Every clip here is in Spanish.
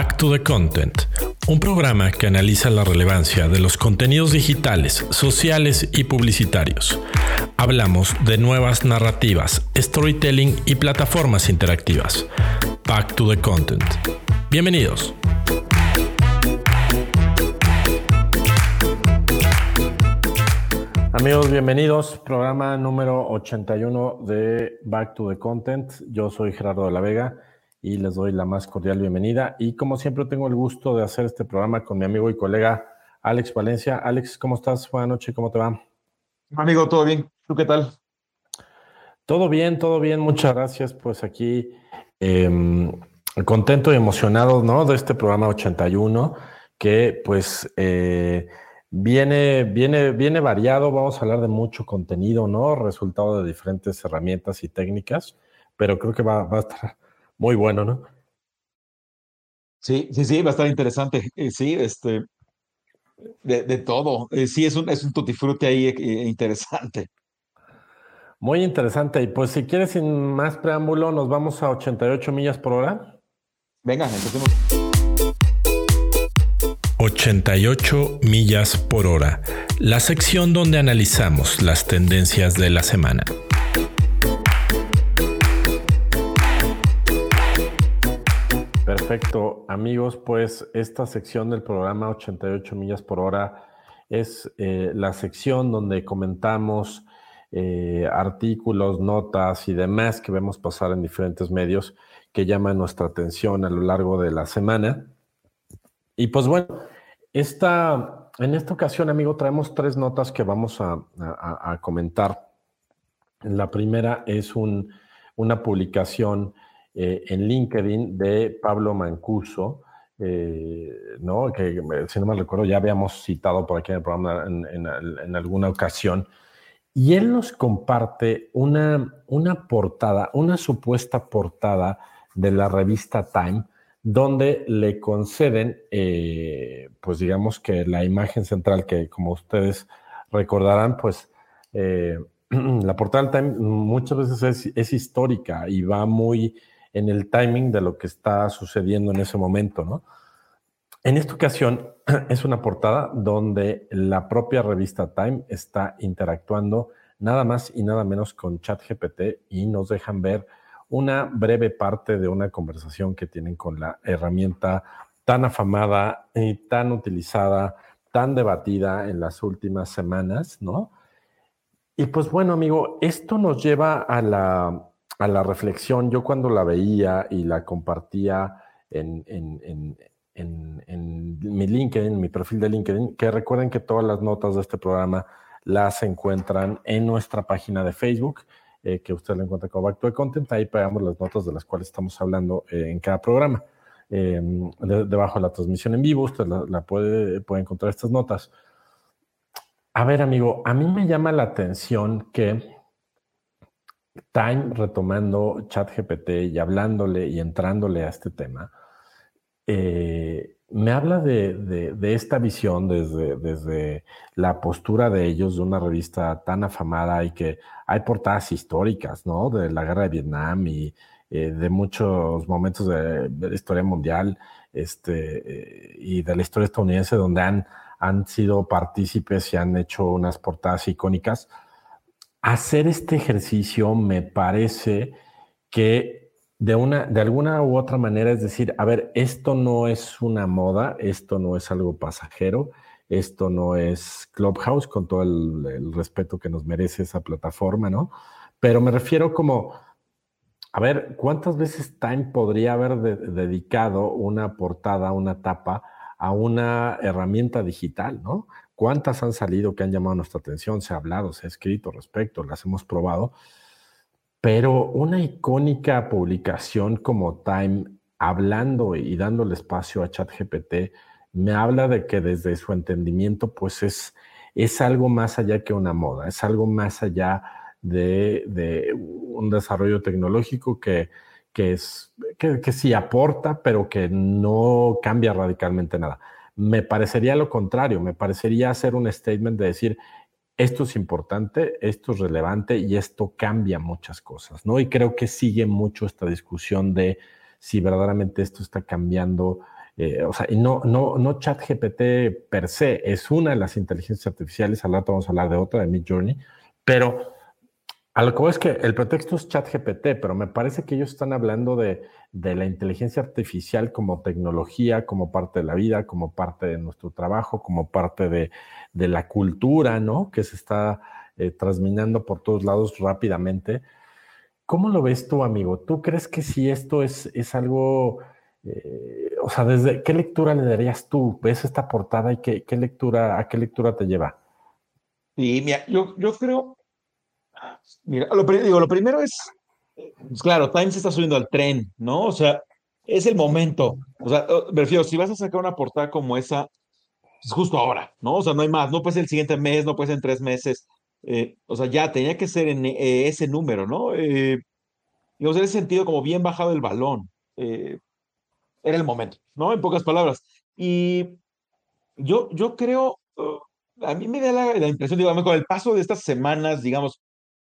Back to the Content, un programa que analiza la relevancia de los contenidos digitales, sociales y publicitarios. Hablamos de nuevas narrativas, storytelling y plataformas interactivas. Back to the Content. Bienvenidos. Amigos, bienvenidos. Programa número 81 de Back to the Content. Yo soy Gerardo de la Vega y les doy la más cordial bienvenida. Y como siempre tengo el gusto de hacer este programa con mi amigo y colega Alex Valencia. Alex, ¿cómo estás? Buenas noches, ¿cómo te va? Amigo, todo bien. ¿Tú qué tal? Todo bien, todo bien. Muchas gracias. Pues aquí em, contento y emocionado, ¿no? De este programa 81 que pues eh, viene, viene, viene variado. Vamos a hablar de mucho contenido, ¿no? Resultado de diferentes herramientas y técnicas, pero creo que va, va a estar muy bueno, ¿no? Sí, sí, sí, va a estar interesante. Eh, sí, este, de, todo. Eh, sí, es un, es un tutti ahí eh, interesante. Muy interesante. Y pues si quieres, sin más preámbulo, nos vamos a 88 millas por hora. Venga, empecemos. 88 millas por hora, la sección donde analizamos las tendencias de la semana. Perfecto, amigos, pues esta sección del programa 88 millas por hora es eh, la sección donde comentamos eh, artículos, notas y demás que vemos pasar en diferentes medios que llaman nuestra atención a lo largo de la semana. Y pues bueno, esta, en esta ocasión, amigo, traemos tres notas que vamos a, comentar. La primera es un, una publicación eh, en LinkedIn de Pablo Mancuso, eh, ¿no? que si no me recuerdo ya habíamos citado por aquí en el programa en, alguna ocasión, y él nos comparte una, una portada, una supuesta portada de la revista Time, donde le conceden, eh, pues digamos que la imagen central, que como ustedes recordarán, pues la portada del Time muchas veces es, es histórica y va muy en el timing de lo que está sucediendo en ese momento, ¿no? En esta ocasión es una portada donde la propia revista Time está interactuando nada más y nada menos con ChatGPT y nos dejan ver una breve parte de una conversación que tienen con la herramienta tan afamada y tan utilizada, tan debatida en las últimas semanas, ¿no? Y pues bueno, amigo, esto nos lleva a la, a la reflexión, yo cuando la veía y la compartía en, en, mi LinkedIn, en mi perfil de LinkedIn, que recuerden que todas las notas de este programa las encuentran en nuestra página de Facebook, eh, que usted la encuentra como Back to Content, ahí pegamos las notas de las cuales estamos hablando eh, en cada programa. Em, debajo de la transmisión en vivo, usted la, puede, puede encontrar estas notas. A ver, amigo, a mí me llama la atención que Time retomando ChatGPT y hablándole y entrándole a este tema, eh, me habla de, esta visión desde, desde, la postura de ellos, de una revista tan afamada y que hay portadas históricas, ¿no? De la guerra de Vietnam y eh, de muchos momentos de, la historia mundial este, eh, y de la historia estadounidense donde han, han sido partícipes y han hecho unas portadas icónicas hacer este ejercicio me parece que de, una, de alguna u otra manera es decir, a ver, esto no es una moda, esto no es algo pasajero, esto no es Clubhouse, con todo el, respeto que nos merece esa plataforma, ¿no? Pero me refiero como, a ver, ¿cuántas veces Time podría haber dedicado una portada, una tapa a una herramienta digital, ¿no? ¿Cuántas han salido que han llamado nuestra atención? Se ha hablado, se ha escrito respecto, las hemos probado. Pero una icónica publicación como Time, hablando y dándole espacio a ChatGPT, me habla de que desde su entendimiento, pues es, es algo más allá que una moda, es algo más allá de, un desarrollo tecnológico que, que, sí aporta, pero que no cambia radicalmente nada me parecería lo contrario, me parecería hacer un statement de decir, esto es importante, esto es relevante y esto cambia muchas cosas, ¿no? Y creo que sigue mucho esta discusión de si verdaderamente esto está cambiando eh, o sea, y no, no, no ChatGPT per se, es una de las inteligencias artificiales, al rato vamos a hablar de otra, de Mid Journey, pero a lo que voy es que el pretexto es ChatGPT, pero me parece que ellos están hablando de, la inteligencia artificial como tecnología, como parte de la vida, como parte de nuestro trabajo, como parte de, la cultura, ¿no? Que se está eh, transminando por todos lados rápidamente. ¿Cómo lo ves tú, amigo? ¿Tú crees que si esto es, es algo, eh, o sea, desde qué lectura le darías tú? ¿Ves esta portada y qué, qué lectura, a qué lectura te lleva? Sí, mira, yo, yo creo Lo, digo, lo primero es, pues claro, Times está subiendo al tren, ¿no? O sea, es el momento. O sea, me refiero, si vas a sacar una portada como esa, es justo ahora, ¿no? O sea, no hay más, no puede ser el siguiente mes, no puede ser en tres meses. Eh, o sea, ya tenía que ser en eh, ese número, ¿no? Eh, digamos, en ese sentido, como bien bajado el balón. era el momento, ¿no? En pocas palabras. Y yo, yo creo, a mí me da la, la impresión, digamos, con el paso de estas semanas, digamos,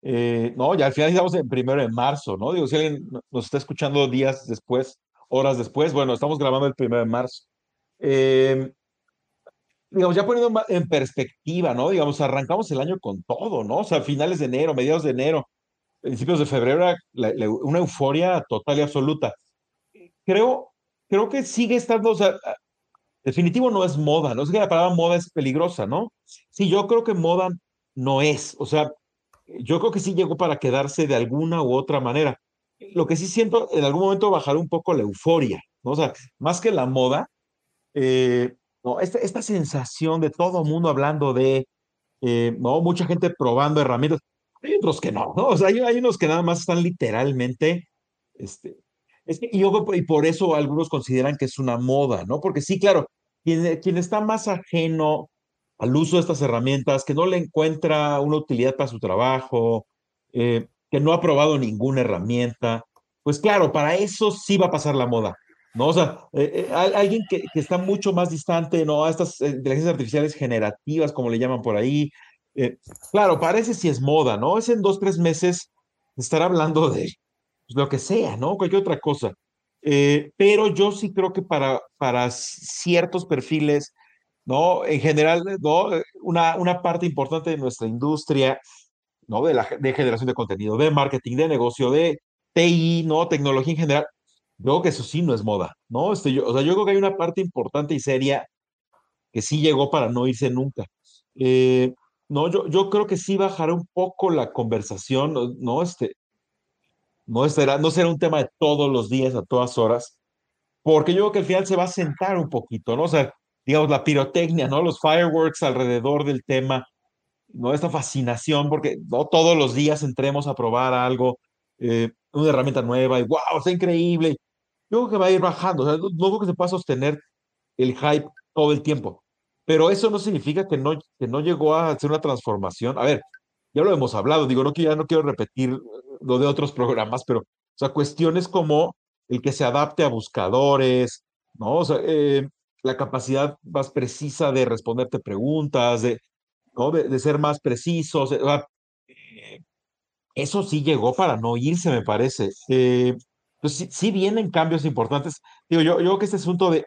eh, no, ya al final estamos en primero de marzo, ¿no? Digo, si alguien nos está escuchando días después, horas después, bueno, estamos grabando el primero de marzo. Eh, digamos, ya poniendo en perspectiva, ¿no? Digamos, arrancamos el año con todo, ¿no? O sea, finales de enero, mediados de enero, principios de febrero, una euforia total y absoluta. Creo, creo que sigue estando, o sea, definitivo no es moda, no es que la palabra moda es peligrosa, ¿no? Sí, yo creo que moda no es, o sea, yo creo que sí llegó para quedarse de alguna u otra manera. Lo que sí siento, en algún momento bajar un poco la euforia, ¿no? O sea, más que la moda, eh, no, esta, esta sensación de todo mundo hablando de, eh, ¿no? Mucha gente probando herramientas. Hay otros que no, ¿no? O sea, hay, hay unos que nada más están literalmente, este, es que, y, yo, y por eso algunos consideran que es una moda, ¿no? Porque sí, claro, quien, quien está más ajeno al uso de estas herramientas, que no le encuentra una utilidad para su trabajo, eh, que no ha probado ninguna herramienta, pues claro, para eso sí va a pasar la moda, ¿no? O sea, eh, eh, alguien que, que, está mucho más distante, ¿no? A estas inteligencias artificiales generativas, como le llaman por ahí, claro, parece si es moda, ¿no? Es en dos, tres meses estar hablando de pues, lo que sea, ¿no? Cualquier otra cosa. pero yo sí creo que para, para ciertos perfiles, ¿no? En general, ¿no? Una, una parte importante de nuestra industria, ¿no? De, la, de generación de contenido, de marketing, de negocio, de TI, ¿no? Tecnología en general. Creo que eso sí no es moda, ¿no? Este, yo, o sea, yo creo que hay una parte importante y seria que sí llegó para no irse nunca. Eh, no, yo, yo creo que sí bajará un poco la conversación, ¿no? Este, no será, no será un tema de todos los días, a todas horas, porque yo creo que al final se va a sentar un poquito, ¿no? O sea, digamos, la pirotecnia, ¿no? Los fireworks alrededor del tema, ¿no? Esta fascinación, porque no todos los días entremos a probar algo, eh, una herramienta nueva y wow, está increíble. Yo creo que va a ir bajando, o sea, no, creo que se pueda sostener el hype todo el tiempo, pero eso no significa que no, que no llegó a hacer una transformación. A ver, ya lo hemos hablado, digo, no, ya no quiero repetir lo de otros programas, pero, o sea, cuestiones como el que se adapte a buscadores, ¿no? O sea, eh, la capacidad más precisa de responderte preguntas, de, ¿no? de, ser más precisos. Eh, eso sí llegó para no irse, me parece. Eh, pues sí, sí, vienen cambios importantes. Digo, yo, yo creo que este asunto de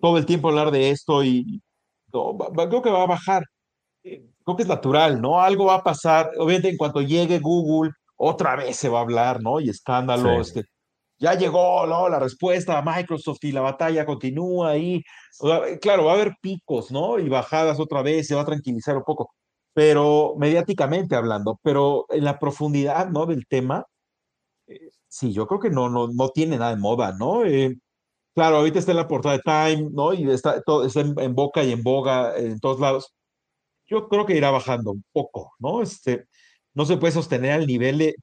todo el tiempo hablar de esto y creo que va a bajar. Eh, creo que es natural, ¿no? Algo va a pasar. Obviamente, en cuanto llegue Google, otra vez se va a hablar, ¿no? Y escándalos. Este, ya llegó ¿no? la respuesta a Microsoft y la batalla continúa ahí. claro, va a haber picos, ¿no? Y bajadas otra vez, se va a tranquilizar un poco, pero mediáticamente hablando, pero en la profundidad, ¿no? Del tema, eh, sí, yo creo que no, no, no tiene nada de moda, ¿no? Eh, claro, ahorita está en la portada de Time, ¿no? Y está, todo, está en, boca y en boga en todos lados. Yo creo que irá bajando un poco, ¿no? Este, no se puede sostener al nivel de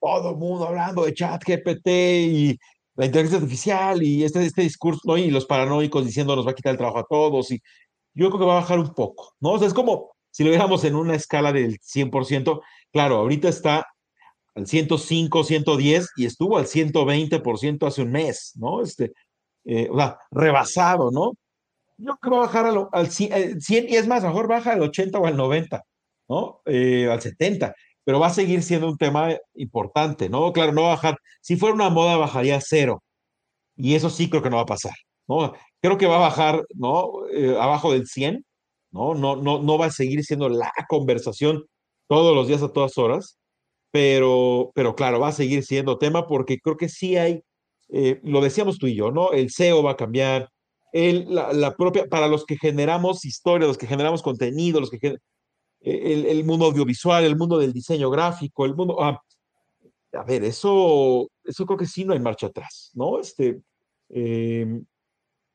todo el mundo hablando de chat GPT y la inteligencia artificial y este, este discurso, ¿no? Y los paranoicos diciendo nos va a quitar el trabajo a todos. Y yo creo que va a bajar un poco, ¿no? O sea, es como si lo viéramos en una escala del 100%. Claro, ahorita está al 105, 110 y estuvo al 120% hace un mes, ¿no? Este, eh, o sea, rebasado, ¿no? Yo creo que va a bajar al 100, eh, y es más, mejor baja al 80 o al 90, ¿no? Eh, al 70 pero va a seguir siendo un tema importante, ¿no? Claro, no va a bajar. Si fuera una moda, bajaría a cero. Y eso sí creo que no va a pasar. ¿no? Creo que va a bajar, ¿no? Eh, abajo del 100, ¿no? No, no, no va a seguir siendo la conversación todos los días a todas horas, pero, pero claro, va a seguir siendo tema porque creo que sí hay, eh, lo decíamos tú y yo, ¿no? El SEO va a cambiar, el, la, propia, para los que generamos historia, los que generamos contenido, los que el, mundo audiovisual, el mundo del diseño gráfico, el mundo, ah, a ver, eso, eso creo que sí no hay marcha atrás, ¿no? Este, em,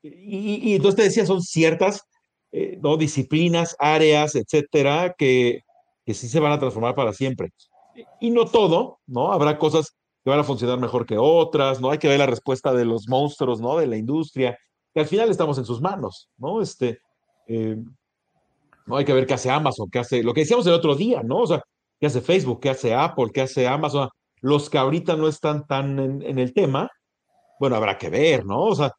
y, entonces te decía, son ciertas eh, ¿no? disciplinas, áreas, etcétera, que, que sí se van a transformar para siempre. Y no todo, ¿no? Habrá cosas que van a funcionar mejor que otras, ¿no? Hay que ver la respuesta de los monstruos, ¿no? De la industria, que al final estamos en sus manos, ¿no? Este, em, no hay que ver qué hace Amazon, qué hace, lo que decíamos el otro día, ¿no? O sea, qué hace Facebook, qué hace Apple, qué hace Amazon, los que ahorita no están tan en, el tema, bueno, habrá que ver, ¿no? O sea,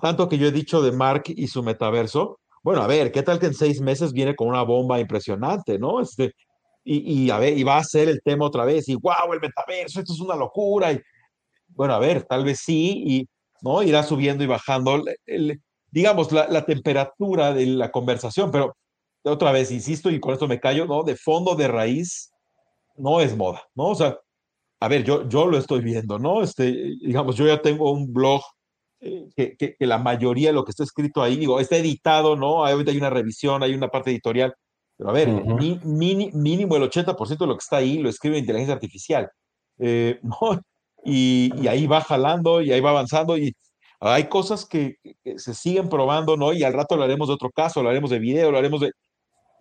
tanto que yo he dicho de Mark y su metaverso, bueno, a ver, ¿qué tal que en seis meses viene con una bomba impresionante, ¿no? Este, y, a ver, y va a ser el tema otra vez, y wow, el metaverso, esto es una locura, y bueno, a ver, tal vez sí, y ¿no? Irá subiendo y bajando, digamos, la, temperatura de la conversación, pero otra vez, insisto, y con esto me callo, ¿no? De fondo, de raíz, no es moda, ¿no? O sea, a ver, yo, yo lo estoy viendo, ¿no? Este, digamos, yo ya tengo un blog eh, que, que, la mayoría de lo que está escrito ahí, digo, está editado, ¿no? Ahorita hay una revisión, hay una parte editorial, pero a ver, mínimo el 80% de lo que está ahí lo escribe inteligencia artificial, eh, ¿no? Y, y, ahí va jalando y ahí va avanzando y hay cosas que, que, se siguen probando, ¿no? Y al rato hablaremos de otro caso, hablaremos de video, hablaremos de...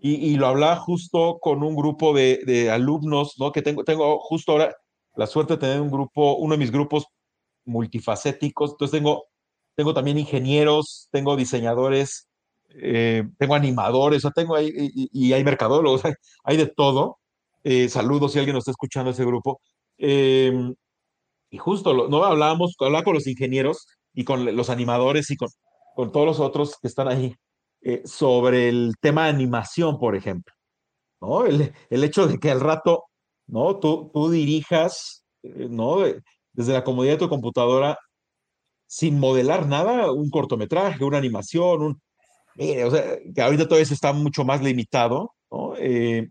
Y, lo hablaba justo con un grupo de, de, alumnos, ¿no? Que tengo, tengo justo ahora, la suerte de tener un grupo, uno de mis grupos multifacéticos. Entonces tengo, tengo también ingenieros, tengo diseñadores, eh, tengo animadores, tengo ahí, y, hay mercadólogos, hay, de todo. Eh, saludos si alguien nos está escuchando ese grupo. Em, y justo, no hablábamos, hablaba con los ingenieros y con los animadores y con, con todos los otros que están ahí eh, sobre el tema de animación, por ejemplo. ¿no? El, el hecho de que al rato ¿no? Tú, tú dirijas, eh, ¿no? Desde la comodidad de tu computadora, sin modelar nada, un cortometraje, una animación, un... Mire, o sea, que ahorita todo eso está mucho más limitado, ¿no? Eh,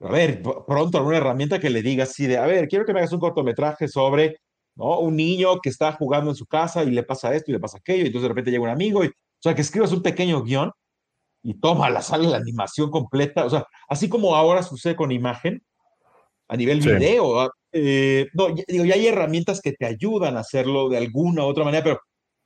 a ver, pronto alguna herramienta que le diga así de, a ver, quiero que me hagas un cortometraje sobre, ¿no? Un niño que está jugando en su casa y le pasa esto y le pasa aquello, y entonces de repente llega un amigo, y, o sea, que escribas un pequeño guion y toma, la sale la animación completa, o sea, así como ahora sucede con imagen, a nivel video. Eh, no, digo, ya hay herramientas que te ayudan a hacerlo de alguna u otra manera, pero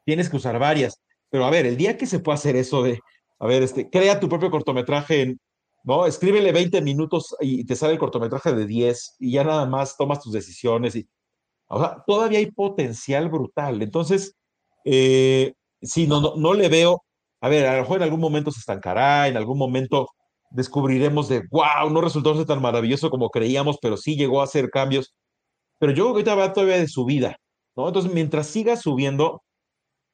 tienes que usar varias. Pero a ver, el día que se puede hacer eso de, a ver, este, crea tu propio cortometraje, en, ¿no? Escríbele 20 minutos y te sale el cortometraje de 10 y ya nada más tomas tus decisiones. Y, o sea, todavía hay potencial brutal. Entonces, eh, sí, no, no, no le veo, a ver, a lo mejor en algún momento se estancará, en algún momento descubriremos de, wow, no resultó ser tan maravilloso como creíamos, pero sí llegó a hacer cambios. Pero yo creo que ahorita va todavía de subida, ¿no? Entonces, mientras siga subiendo,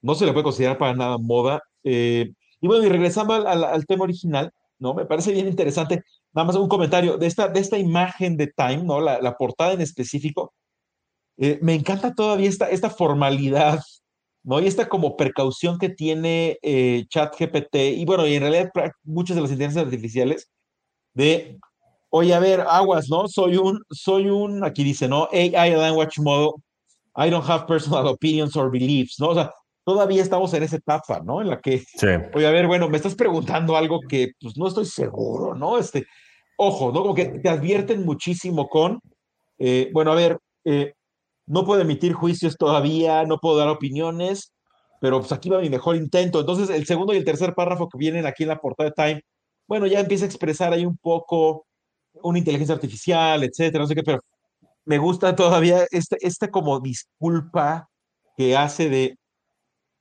no se le puede considerar para nada moda. Eh, y bueno, y regresando al, tema original, ¿no? Me parece bien interesante. Nada más un comentario de esta, de esta imagen de Time, ¿no? La, portada en específico. Eh, me encanta todavía esta, esta formalidad ¿no? Y esta como precaución que tiene eh, ChatGPT, y bueno, y en realidad muchas de las inteligencias artificiales, de, oye, a ver, aguas, ¿no? Soy un, soy un, aquí dice, ¿no? AI Language Model, I don't have personal opinions or beliefs, ¿no? O sea, todavía estamos en esa etapa, ¿no? En la que, oye, a ver, bueno, me estás preguntando algo que, pues, no estoy seguro, ¿no? Este, ojo, ¿no? Como que te advierten muchísimo con, eh, bueno, a ver, eh, no puedo emitir juicios todavía, no puedo dar opiniones, pero pues aquí va mi mejor intento. Entonces, el segundo y el tercer párrafo que vienen aquí en la portada de Time, bueno, ya empieza a expresar ahí un poco una inteligencia artificial, etcétera, no sé qué, pero me gusta todavía esta, esta como disculpa que hace de,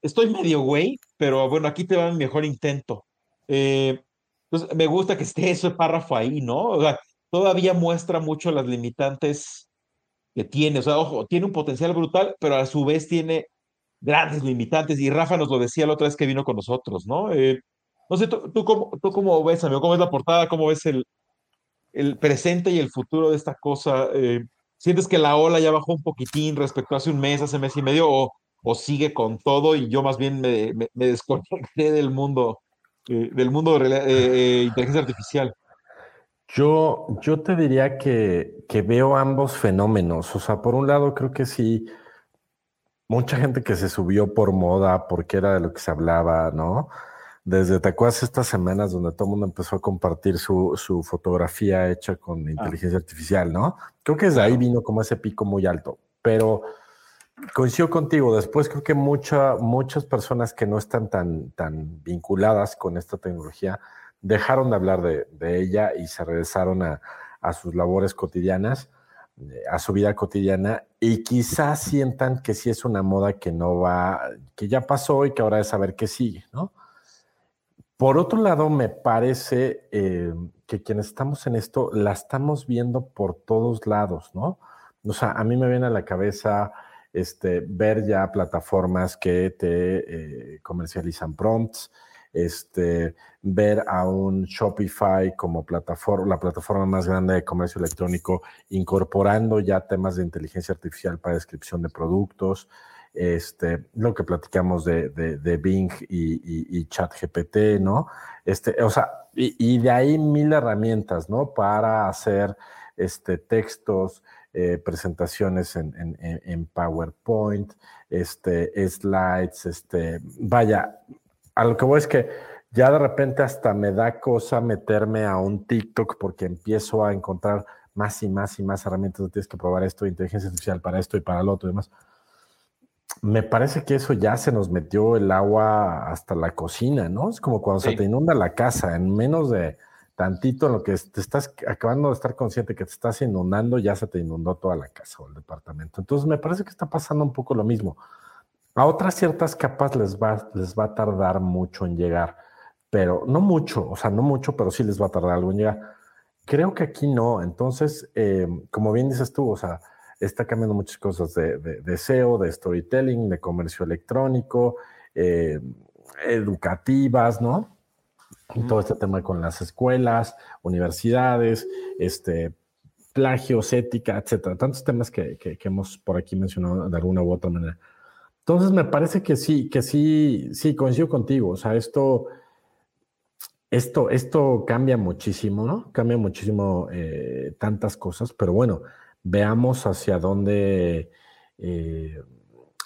estoy medio güey, pero bueno, aquí te va mi mejor intento. Eh, entonces, me gusta que esté ese párrafo ahí, ¿no? O sea, todavía muestra mucho las limitantes que tiene. O sea, ojo, tiene un potencial brutal, pero a su vez tiene grandes limitantes. Y Rafa nos lo decía la otra vez que vino con nosotros, ¿no? Eh, no sé, ¿tú, tú, cómo, ¿tú cómo ves, amigo? ¿Cómo ves la portada? ¿Cómo ves el, el presente y el futuro de esta cosa? Eh, ¿Sientes que la ola ya bajó un poquitín respecto a hace un mes, hace mes y medio? ¿O, o sigue con todo y yo más bien me, me, desconecté del mundo, eh, del mundo de eh, inteligencia artificial? Yo, yo te diría que, que veo ambos fenómenos. O sea, por un lado creo que sí, mucha gente que se subió por moda, porque era de lo que se hablaba, ¿no? Desde, ¿te acuerdas estas semanas donde todo el mundo empezó a compartir su, su fotografía hecha con ah. inteligencia artificial, ¿no? Creo que desde ahí vino como ese pico muy alto, pero coincido contigo, después creo que mucha, muchas personas que no están tan, tan vinculadas con esta tecnología dejaron de hablar de, de ella y se regresaron a, a sus labores cotidianas eh, a su vida cotidiana y quizás sientan que sí es una moda que no va, que ya pasó y que ahora es saber qué sigue, ¿no? Por otro lado, me parece eh, que quienes estamos en esto la estamos viendo por todos lados, ¿no? O sea, a mí me viene a la cabeza este, ver ya plataformas que te eh, comercializan prompts, este, ver a un Shopify como plataforma, la plataforma más grande de comercio electrónico, incorporando ya temas de inteligencia artificial para descripción de productos, este, lo que platicamos de, de, Bing y, y, ChatGPT, ¿no? Este, o sea, y, de ahí mil herramientas, ¿no? Para hacer este, textos, eh, presentaciones en, en, en, PowerPoint, este, slides, este, vaya, a lo que voy es que ya de repente hasta me da cosa meterme a un TikTok porque empiezo a encontrar más y más y más herramientas. Tienes que probar esto, inteligencia artificial para esto y para lo otro y demás me parece que eso ya se nos metió el agua hasta la cocina, ¿no? Es como cuando se te inunda la casa, en menos de tantito en lo que te estás acabando de estar consciente que te estás inundando, ya se te inundó toda la casa o el departamento. Entonces me parece que está pasando un poco lo mismo. A otras ciertas capas les va, les va a tardar mucho en llegar, pero no mucho, o sea, no mucho, pero sí les va a tardar algo en llegar. Creo que aquí no. Entonces, eh, como bien dices tú, o sea, está cambiando muchas cosas de, de, SEO, de storytelling, de comercio electrónico, eh, educativas, ¿no? todo este tema con las escuelas, universidades, este, plagios, ética, etcétera. Tantos temas que, que, hemos por aquí mencionado de alguna u otra manera. Entonces, me parece que sí, que sí, sí, coincido contigo. O sea, esto, esto, esto cambia muchísimo, ¿no? Cambia muchísimo eh, tantas cosas, pero bueno, veamos hacia dónde, eh,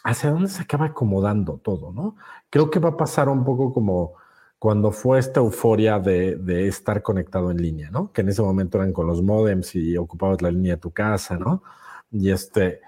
hacia dónde se acaba acomodando todo, ¿no? Creo que va a pasar un poco como cuando fue esta euforia de, de, estar conectado en línea, ¿no? Que en ese momento eran con los modems y ocupabas la línea de tu casa, ¿no? Y este,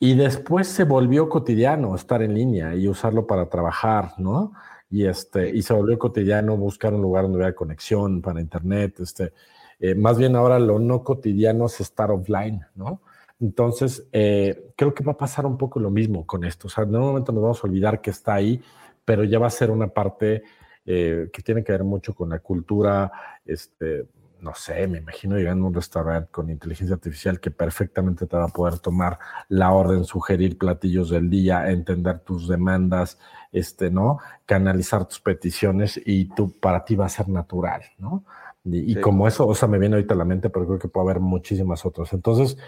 y después se volvió cotidiano estar en línea y usarlo para trabajar, ¿no? Y este, y se volvió cotidiano buscar un lugar donde hubiera conexión para internet, este, eh, más bien ahora lo no cotidiano es estar offline, ¿no? Entonces, eh, creo que va a pasar un poco lo mismo con esto. O sea, en un momento nos vamos a olvidar que está ahí, pero ya va a ser una parte eh, que tiene que ver mucho con la cultura, este, no sé, me imagino llegando a un restaurante con inteligencia artificial que perfectamente te va a poder tomar la orden, sugerir platillos del día, entender tus demandas, este, ¿no? Canalizar tus peticiones y tú, para ti va a ser natural, ¿no? Y, como eso, o sea, me viene ahorita a la mente, pero creo que puede haber muchísimas otras. Entonces,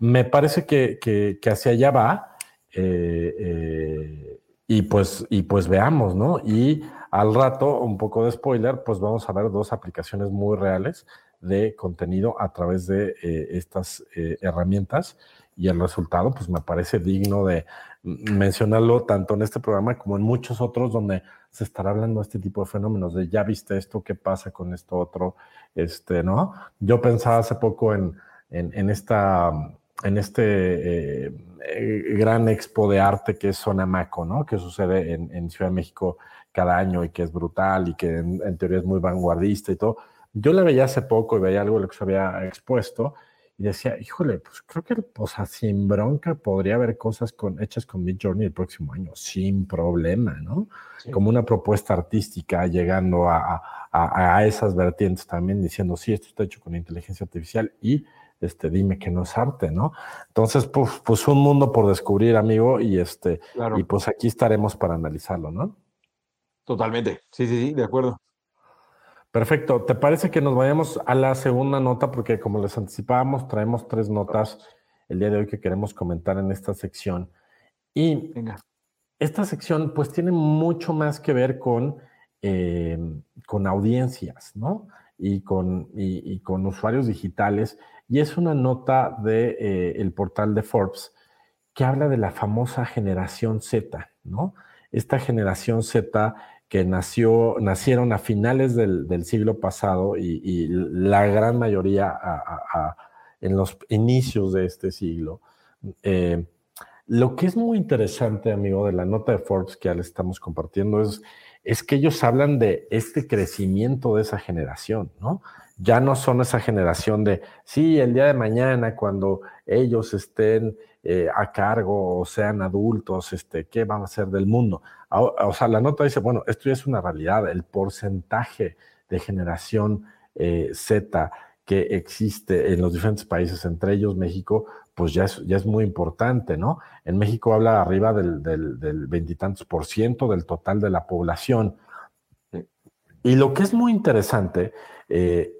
me parece que, que, hacia allá va. Eh, eh, y pues, y pues veamos, ¿no? Y al rato, un poco de spoiler, pues vamos a ver dos aplicaciones muy reales de contenido a través de eh, estas herramientas y el resultado, pues me parece digno de mencionarlo tanto en este programa como en muchos otros donde se estará hablando de este tipo de fenómenos, de ya viste esto, qué pasa con esto otro, este, ¿no? Yo pensaba hace poco en, en, esta, en este eh, eh, gran expo de arte que es Sonamaco, ¿no? Que sucede en, en, Ciudad de México cada año y que es brutal y que en, teoría es muy vanguardista y todo. Yo la veía hace poco y veía algo de lo que se había expuesto y decía, híjole, pues creo que, o sea, sin bronca podría haber cosas con, hechas con Mid Journey el próximo año, sin problema, ¿no? Como una propuesta artística llegando a, a, a, esas vertientes también, diciendo, sí, esto está hecho con inteligencia artificial y este, dime que no es arte, ¿no? Entonces, pues, pues un mundo por descubrir, amigo, y este, y pues aquí estaremos para analizarlo, ¿no? Totalmente, sí, sí, sí, de acuerdo. Perfecto. ¿Te parece que nos vayamos a la segunda nota? Porque como les anticipábamos, traemos tres notas el día de hoy que queremos comentar en esta sección. Y esta sección pues tiene mucho más que ver con, eh, con audiencias, ¿no? Y con, y, con usuarios digitales. Y es una nota del de, el portal de Forbes que habla de la famosa generación Z, ¿no? Esta generación Z que nació, nacieron a finales del, del siglo pasado y, la gran mayoría en los inicios de este siglo. Eh, lo que es muy interesante, amigo, de la nota de Forbes que ya le estamos compartiendo es, es que ellos hablan de este crecimiento de esa generación, ¿no? Ya no son esa generación de, sí, el día de mañana, cuando ellos estén eh, a cargo o sean adultos, este, ¿qué van a hacer del mundo? O, sea, la nota dice, bueno, esto ya es una realidad, el porcentaje de generación eh, Z que existe en los diferentes países, entre ellos México, pues ya es, ya es muy importante, ¿no? En México habla arriba del veintitantos por ciento del total de la población. Y lo que es muy interesante eh,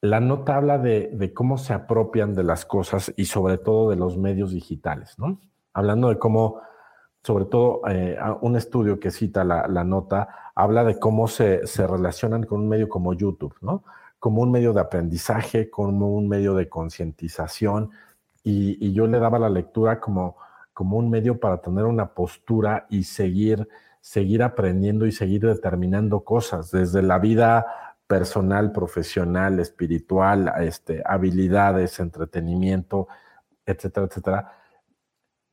la nota habla de, cómo se apropian de las cosas y sobre todo de los medios digitales, ¿no? Hablando de cómo, sobre todo, eh, un estudio que cita la, nota habla de cómo se, relacionan con un medio como YouTube, ¿no? Como un medio de aprendizaje, como un medio de concientización, y, yo le daba la lectura como, como un medio para tener una postura y seguir, seguir aprendiendo y seguir determinando cosas, desde la vida personal, profesional, espiritual, este, habilidades, entretenimiento, etcétera, etcétera.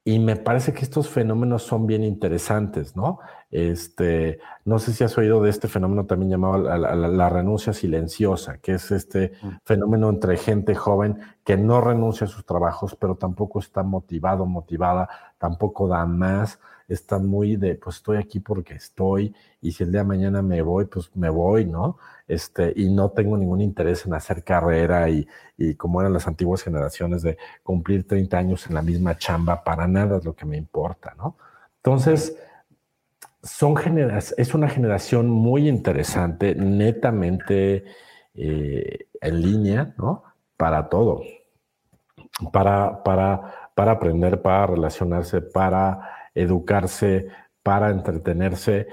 Y me parece que estos fenómenos son bien interesantes, ¿no? Este, no sé si has oído de este fenómeno también llamado la, renuncia silenciosa, que es este mm. fenómeno entre gente joven que no renuncia a sus trabajos, pero tampoco está motivado, motivada, tampoco da más, está muy de, pues estoy aquí porque estoy, y si el día de mañana me voy, pues me voy, ¿no? Este, y no tengo ningún interés en hacer carrera y, y como eran las antiguas generaciones de cumplir 30 años en la misma chamba, para nada es lo que me importa, ¿no? Entonces, son es una generación muy interesante, netamente eh, en línea, ¿no? Para todo, para, para, para aprender, para relacionarse, para educarse, para entretenerse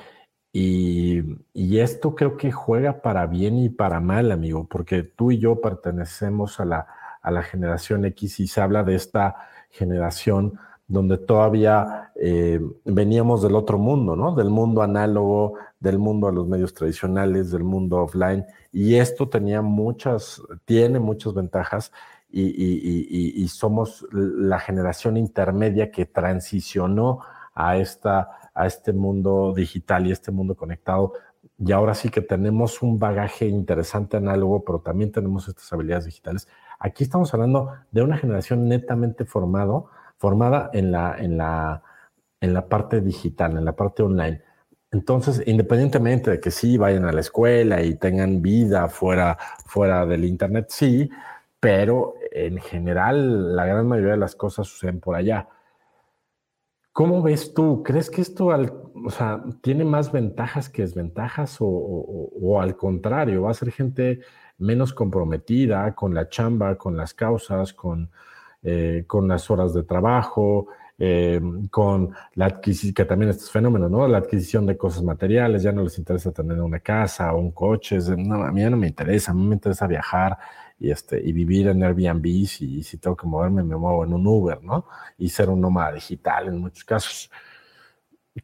y, esto creo que juega para bien y para mal, amigo, porque tú y yo pertenecemos a la, a la generación X y se habla de esta generación donde todavía eh, veníamos del otro mundo, ¿no? Del mundo análogo, del mundo a los medios tradicionales, del mundo offline. Y esto tenía muchas, tiene muchas ventajas y, y, y somos la generación intermedia que transicionó a esta a este mundo digital y este mundo conectado. Y ahora sí que tenemos un bagaje interesante análogo, pero también tenemos estas habilidades digitales. Aquí estamos hablando de una generación netamente formado, formada en la, en la, en la parte digital, en la parte online. Entonces, independientemente de que sí vayan a la escuela y tengan vida fuera, fuera del Internet, sí, pero en general la gran mayoría de las cosas suceden por allá. ¿Cómo ves tú? ¿Crees que esto o sea, tiene más ventajas que desventajas o, al contrario, va a ser gente menos comprometida con la chamba, con las causas, con, eh, con las horas de trabajo, eh, con la adquisición, que también este fenómeno, ¿no? La adquisición de cosas materiales, ya no les interesa tener una casa o un coche, no, a mí ya no me interesa, a mí me interesa viajar, y, este, y vivir en Airbnb, y si tengo que moverme, me muevo en un Uber, ¿no? Y ser un nómada digital en muchos casos.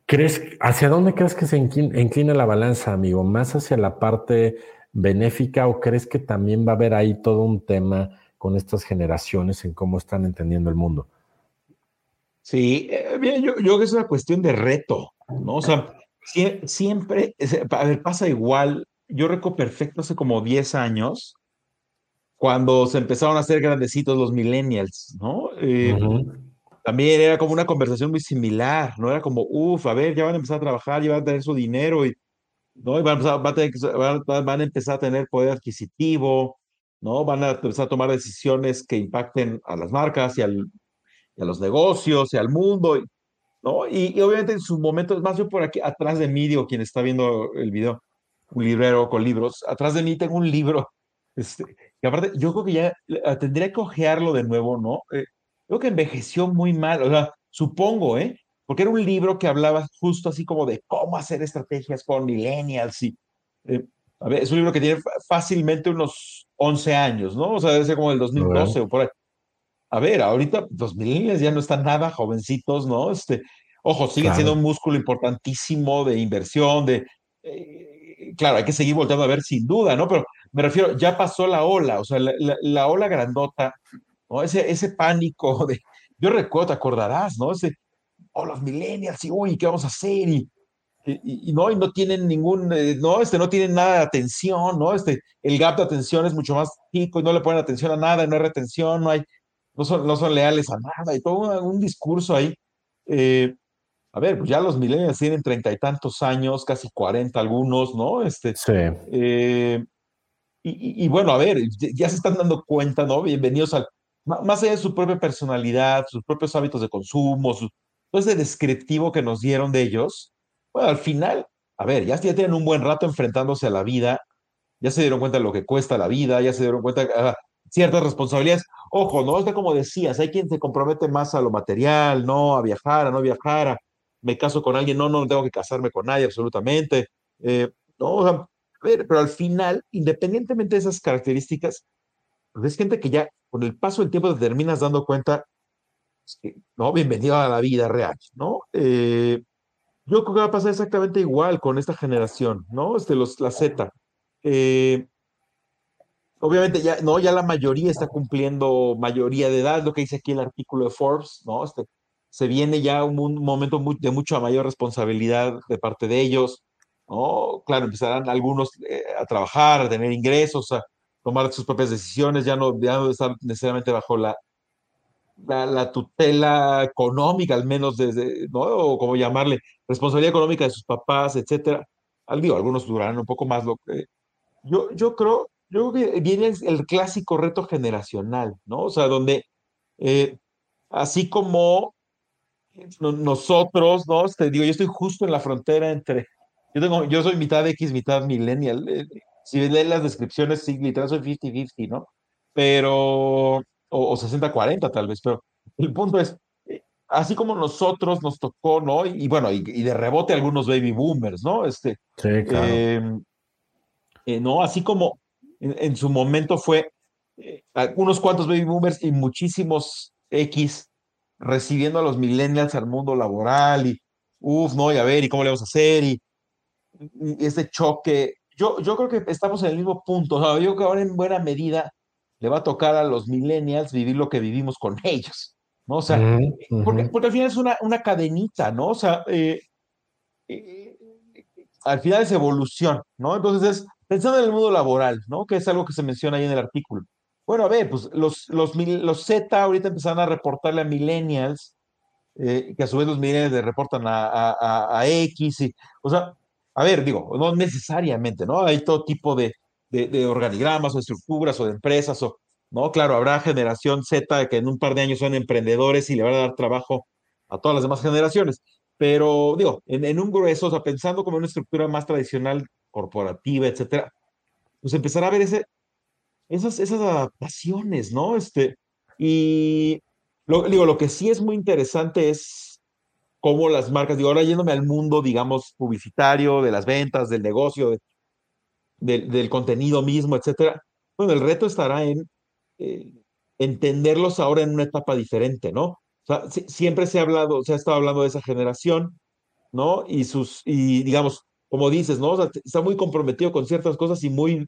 ¿Crees, ¿Hacia dónde crees que se inclina la balanza, amigo? ¿Más hacia la parte benéfica o crees que también va a haber ahí todo un tema con estas generaciones en cómo están entendiendo el mundo? Sí, eh, yo, yo creo que es una cuestión de reto, ¿no? O sea, siempre, a ver, pasa igual. Yo recuerdo perfecto hace como 10 años, cuando se empezaron a hacer grandecitos los millennials, ¿no? Eh, también era como una conversación muy similar, ¿no? Era como, uff, a ver, ya van a empezar a trabajar, ya van a tener su dinero y, ¿no? van, a empezar, a tener poder adquisitivo, ¿no? Van a empezar a tomar decisiones que impacten a las marcas y, al, a los negocios y al mundo, ¿no? Y, obviamente en sus momentos, más yo por aquí, atrás de mí, digo, quien está viendo el video, un librero con libros, atrás de mí tengo un libro este, y aparte, yo creo que ya ah, tendría que ojearlo de nuevo, ¿no? Eh, creo que envejeció muy mal, o sea, supongo, ¿eh? porque era un libro que hablaba justo así como de cómo hacer estrategias con millennials y, eh, a ver, es un libro que tiene fácilmente unos 11 años, ¿no? O sea, debe ser como el 2012 o por ahí. A ver, ahorita los millennials ya no están nada jovencitos, ¿no? Este, ojo, siguen siendo un músculo importantísimo de inversión, de, eh, claro, hay que seguir volteando a ver sin duda, ¿no? Pero me refiero, ya pasó la ola, o sea, la, ola grandota, ¿no? Ese, ese pánico de, yo recuerdo, te acordarás, ¿no? Ese, oh, los millennials, y uy, ¿qué vamos a hacer? Y, no, y no tienen ningún, eh, no, este, no tienen nada de atención, ¿no? Este, el gap de atención es mucho más chico y no le ponen atención a nada, no hay retención, no hay, no son, no son leales a nada, y todo un, discurso ahí. Eh, a ver, pues ya los millennials tienen treinta y tantos años, casi cuarenta algunos, ¿no? Este, sí. Eh, y, y, bueno, a ver, ya se están dando cuenta, ¿no? Bienvenidos al, más allá de su propia personalidad, sus propios hábitos de consumo, su, todo ese descriptivo que nos dieron de ellos, bueno, al final, a ver, ya, ya tienen un buen rato enfrentándose a la vida, ya se dieron cuenta de lo que cuesta la vida, ya se dieron cuenta de ah, ciertas responsabilidades. Ojo, no es que como decías, hay quien se compromete más a lo material, no a viajar, a no viajar, a, me caso con alguien, no, no tengo que casarme con nadie absolutamente. Eh, no, a ver, pero al final, independientemente de esas características, pues, es gente que ya con el paso del tiempo te terminas dando cuenta, ¿no? Bienvenido a la vida real, ¿no? Eh, yo creo que va a pasar exactamente igual con esta generación, ¿no? Este, los, la Z. Eh, obviamente ya, no, ya la mayoría está cumpliendo mayoría de edad, lo que dice aquí el artículo de Forbes, ¿no? Este, se viene ya un, momento de mucha mayor responsabilidad de parte de ellos, ¿no? Claro, empezarán algunos eh, a trabajar, a tener ingresos, a tomar sus propias decisiones, ya no, ya estar necesariamente bajo la, la, tutela económica, al menos desde. O como llamarle, responsabilidad económica de sus papás, etcétera. Al digo, algunos durarán un poco más lo que. Yo, yo creo, yo creo que viene el clásico reto generacional, ¿no? O sea, donde eh, así como nosotros, ¿no? Te digo, yo estoy justo en la frontera entre. Yo, tengo, yo soy mitad X, mitad millennial. Eh, si leen las descripciones, sí, literal soy 50-50, ¿no? Pero o, 60-40 tal vez, pero el punto es, eh, así como nosotros nos tocó, ¿no? Y, bueno, y, de rebote algunos baby boomers, ¿no? Este, sí, claro. Eh, ¿No? Así como en, su momento fue eh, unos cuantos baby boomers y muchísimos X recibiendo a los millennials al mundo laboral y, uff, no, y a ver, ¿y cómo le vamos a hacer? Y, ese choque. Yo, yo creo que estamos en el mismo punto. O sea, yo creo que ahora en buena medida le va a tocar a los millennials vivir lo que vivimos con ellos, ¿no? O sea, porque, porque, al final es una, una cadenita, ¿no? O sea, eh, eh, al final es evolución, ¿no? Entonces es pensando en el mundo laboral, ¿no? Que es algo que se menciona ahí en el artículo. Bueno, a ver, pues los, los, los Z ahorita empezaron a reportarle a millennials, eh, que a su vez los millennials le reportan a, a, a, X, y, o sea, a ver, digo, no necesariamente, ¿no? Hay todo tipo de, de, organigramas o estructuras o de empresas o, ¿no? Claro, habrá generación Z que en un par de años son emprendedores y le van a dar trabajo a todas las demás generaciones. Pero digo, en, un grueso, o sea, pensando como en una estructura más tradicional, corporativa, etcétera, pues empezar a ver ese, esas, esas adaptaciones, ¿no? Este, y lo, digo, lo que sí es muy interesante es cómo las marcas, digo, ahora yéndome al mundo, digamos, publicitario, de las ventas, del negocio, de, del, contenido mismo, etcétera. Bueno, el reto estará en eh, entenderlos ahora en una etapa diferente, ¿no? O sea, siempre se ha hablado, se ha estado hablando de esa generación, ¿no? Y sus, y digamos, como dices, ¿no? O sea, está muy comprometido con ciertas cosas y muy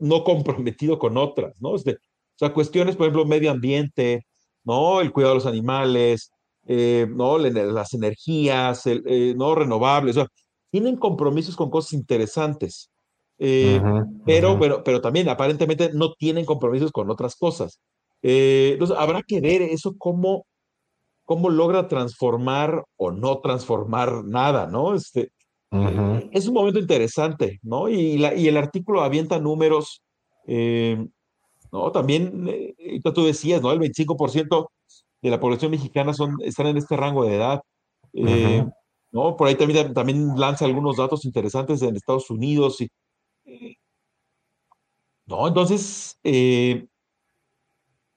no comprometido con otras, ¿no? Este, o sea, cuestiones, por ejemplo, medio ambiente, ¿no? El cuidado de los animales, eh, ¿no? Las energías, el, eh, ¿no? Renovables, o sea, tienen compromisos con cosas interesantes. Eh, pero, bueno, pero también aparentemente no tienen compromisos con otras cosas. Eh, entonces, habrá que ver eso cómo, cómo logra transformar o no transformar nada, ¿no? Este, eh, es un momento interesante, ¿no? Y, la, y el artículo avienta números, ¿no? También, tú decías, ¿no? El 25% de la población mexicana son, están en este rango de edad. ¿no? Por ahí también, también lanza algunos datos interesantes en Estados Unidos y no, entonces, eh,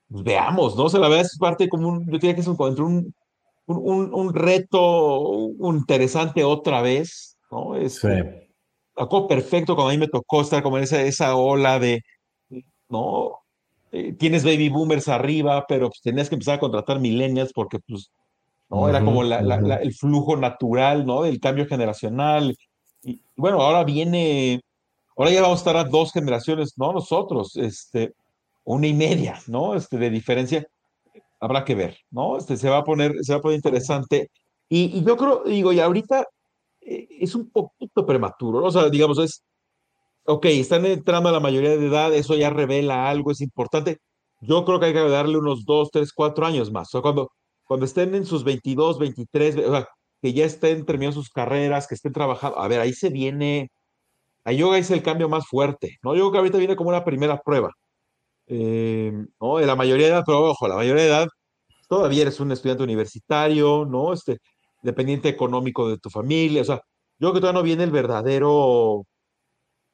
pues veamos, ¿no? O sea, la verdad es parte como un, yo diría que es un, entre un, un, reto interesante otra vez, ¿no? Es, sí. perfecto cuando a mí me tocó estar como en esa, esa ola de, ¿no? Eh, tienes baby boomers arriba, pero pues tenías que empezar a contratar millennials porque pues, ¿no? Era como el flujo natural, ¿no? Del cambio generacional. Y bueno, ahora viene, ahora ya vamos a estar a dos generaciones, ¿no? Nosotros, este, una y media, ¿no? Este, de diferencia habrá que ver, ¿no? Este, se va a poner, se va a poner interesante. Y, yo creo, digo, y ahorita es un poquito prematuro, ¿no? O sea, digamos, es, ok, están en trama la mayoría de edad, eso ya revela algo, es importante. Yo creo que hay que darle unos dos, tres, cuatro años más. O sea, cuando, cuando estén en sus 22, 23, o sea, que ya estén terminando sus carreras, que estén trabajando, a ver, ahí se viene, ahí yo es el cambio más fuerte, ¿no? Yo creo que ahorita viene como una primera prueba. Eh, ¿no? De la mayoría de edad, pero ojo, la mayoría de edad todavía eres un estudiante universitario, ¿no? Este, dependiente económico de tu familia, o sea, yo creo que todavía no viene el verdadero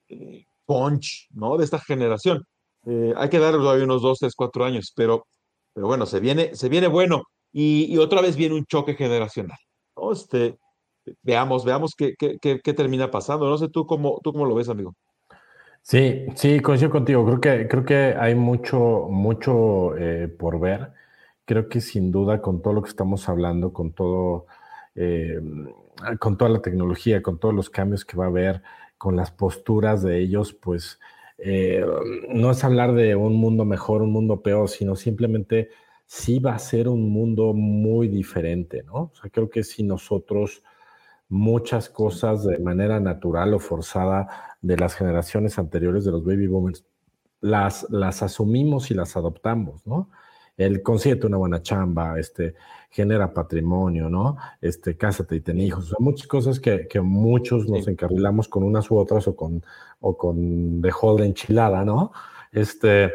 eh, punch, ¿no? De esta generación. Eh, hay que darle todavía unos dos, tres, cuatro años, pero, pero bueno, se viene, se viene bueno y, otra vez viene un choque generacional, ¿no? Este, veamos, veamos qué, qué, qué, termina pasando. No sé tú cómo, tú cómo lo ves, amigo. Sí, sí, coincido contigo. Creo que, creo que hay mucho, mucho eh, por ver. Creo que sin duda con todo lo que estamos hablando, con todo, eh, con toda la tecnología, con todos los cambios que va a haber, con las posturas de ellos, pues eh, no es hablar de un mundo mejor, un mundo peor, sino simplemente sí va a ser un mundo muy diferente, ¿no? O sea, creo que si nosotros muchas cosas de manera natural o forzada de las generaciones anteriores de los baby boomers, las, las asumimos y las adoptamos, ¿no? El consigue una buena chamba, este, genera patrimonio, ¿no? Este, cásate y ten hijos. O sea, muchas cosas que, que muchos nos encarrilamos con unas u otras o con, o con de hold enchilada, ¿no? Este,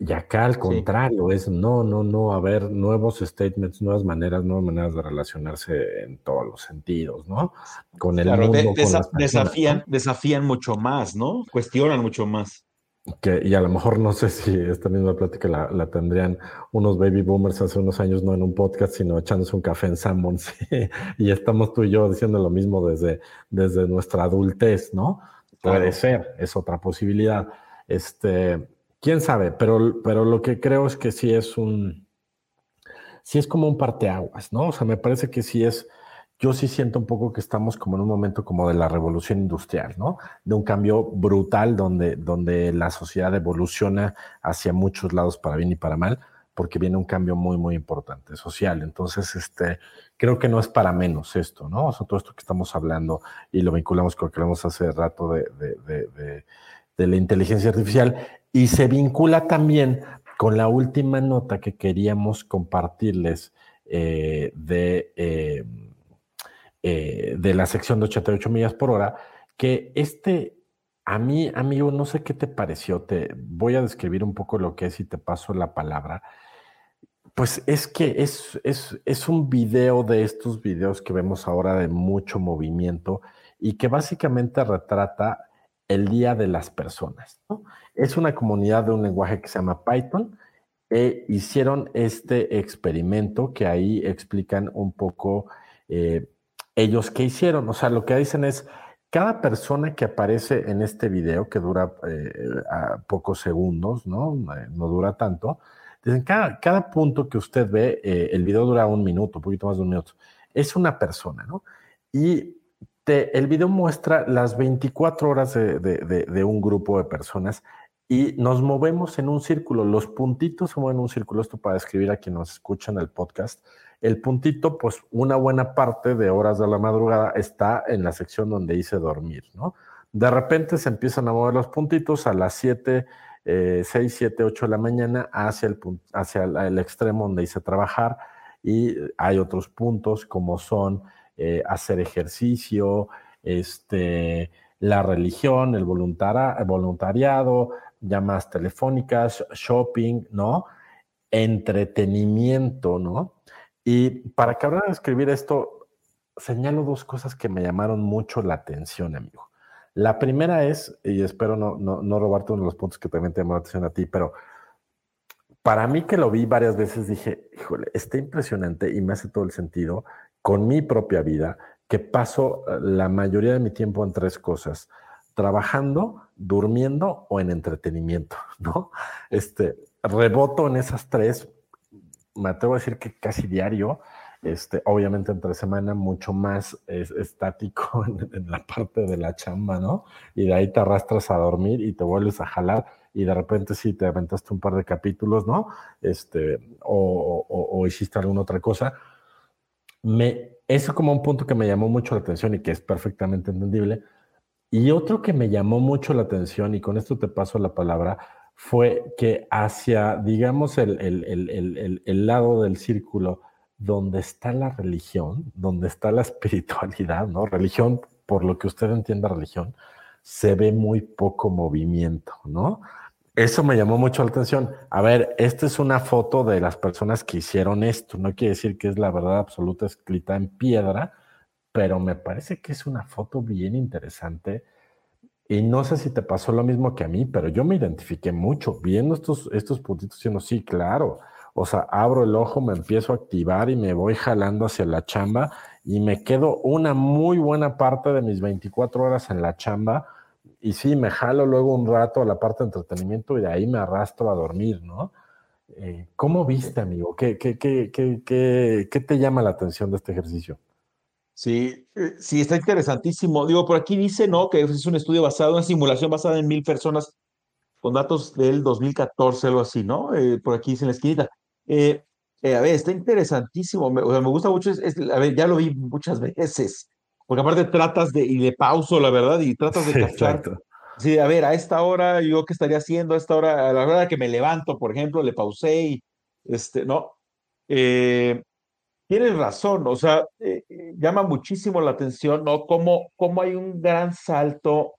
y acá al contrario, es no, no, no, haber nuevos statements, nuevas maneras, nuevas maneras de relacionarse en todos los sentidos, ¿no? Con el mundo, desafían, desafían mucho más, ¿no? Cuestionan mucho más. Que, y a lo mejor no sé si esta misma plática la, tendrían unos baby boomers hace unos años, no en un podcast, sino echándose un café en Sammons. y estamos tú y yo diciendo lo mismo desde, desde nuestra adultez, ¿no? Puede ser, es otra posibilidad. Este, quién sabe, pero, pero lo que creo es que sí es un, sí es como un parteaguas, ¿no? O sea, me parece que sí es, yo sí siento un poco que estamos como en un momento como de la revolución industrial, ¿no? De un cambio brutal donde, donde la sociedad evoluciona hacia muchos lados para bien y para mal, porque viene un cambio muy, muy importante social. Entonces, este, creo que no es para menos esto, ¿no? O sea, todo esto que estamos hablando y lo vinculamos con lo que hablamos hace rato de, de, de, de la inteligencia artificial y se vincula también con la última nota que queríamos compartirles eh, de, eh, eh, de la sección de 88 millas por hora, que este, a mí, amigo, no sé qué te pareció, te voy a describir un poco lo que es y te paso la palabra. Pues es que es, es, es un video de estos videos que vemos ahora de mucho movimiento y que básicamente retrata el Día de las Personas. Es una comunidad de un lenguaje que se llama Python. E hicieron este experimento que ahí explican un poco eh, ellos qué hicieron. O sea, lo que dicen es, cada persona que aparece en este video, que dura eh, pocos segundos, ¿no? Eh, no dura tanto, dicen, cada, cada punto que usted ve, el video dura un minuto, un poquito más de un minuto, es una persona, ¿no? Y el video muestra las 24 horas de, un grupo de personas y nos movemos en un círculo. Los puntitos se mueven en un círculo. Esto para describir a quien nos escucha en el podcast. El puntito, pues una buena parte de horas de la madrugada está en la sección donde hice dormir, ¿no? De repente se empiezan a mover los puntitos a las 7, 6, 7, 8 de la mañana hacia el, hacia extremo donde hice trabajar y hay otros puntos como son eh, hacer ejercicio, este, la religión, el voluntariado, llamadas telefónicas, shopping, ¿no? Entretenimiento, ¿no? Y para que ahora de escribir esto, señalo dos cosas que me llamaron mucho la atención, amigo. La primera es, y espero no, no, robarte uno de los puntos que también te llamó la atención a ti, pero para mí que lo vi varias veces dije, híjole, está impresionante y me hace todo el sentido con mi propia vida que paso eh, la mayoría de mi tiempo en tres cosas, trabajando, durmiendo o en entretenimiento, ¿no? Este, reboto en esas tres, me atrevo a decir que casi diario, este, obviamente entre semana mucho más estático en, la parte de la chamba, ¿no? Y de ahí te arrastras a dormir y te vuelves a jalar y de repente sí te aventaste un par de capítulos, ¿no? Este, o, o, hiciste alguna otra cosa. Me, eso como un punto que me llamó mucho la atención y que es perfectamente entendible. Y otro que me llamó mucho la atención, y con esto te paso la palabra, fue que hacia, digamos, el, el, el, el lado del círculo donde está la religión, donde está la espiritualidad, ¿no? Religión, por lo que usted entienda religión, se ve muy poco movimiento, ¿no? Eso me llamó mucho la atención. A ver, esta es una foto de las personas que hicieron esto. No quiere decir que es la verdad absoluta escrita en piedra, pero me parece que es una foto bien interesante. Y no sé si te pasó lo mismo que a mí, pero yo me identifiqué mucho viendo estos, estos puntitos diciendo, sí, claro. O sea, abro el ojo, me empiezo a activar y me voy jalando hacia la chamba y me quedo una muy buena parte de mis 24 horas en la chamba y sí, me jalo luego un rato a la parte de entretenimiento y de ahí me arrastro a dormir, ¿no? Eh, ¿Cómo viste, amigo? ¿Qué, qué, qué, qué, te llama la atención de este ejercicio? Sí, eh, sí, está interesantísimo. Digo, por aquí dice, ¿no? Que es un estudio basado, una simulación basada en mil personas con datos del 2014, algo así, ¿no? Eh, por aquí dice en la esquinita. a ver, está interesantísimo. Me, me gusta mucho. a ver, ya lo vi muchas veces porque aparte tratas de, y de pauso, la verdad, y tratas de captar. Sí, a ver, a esta hora, yo qué estaría haciendo, a esta hora, a la hora que me levanto, por ejemplo, le pausé y, este, no. Eh, tienes razón, o sea, eh, eh, llama muchísimo la atención, ¿no? Cómo, cómo hay un gran salto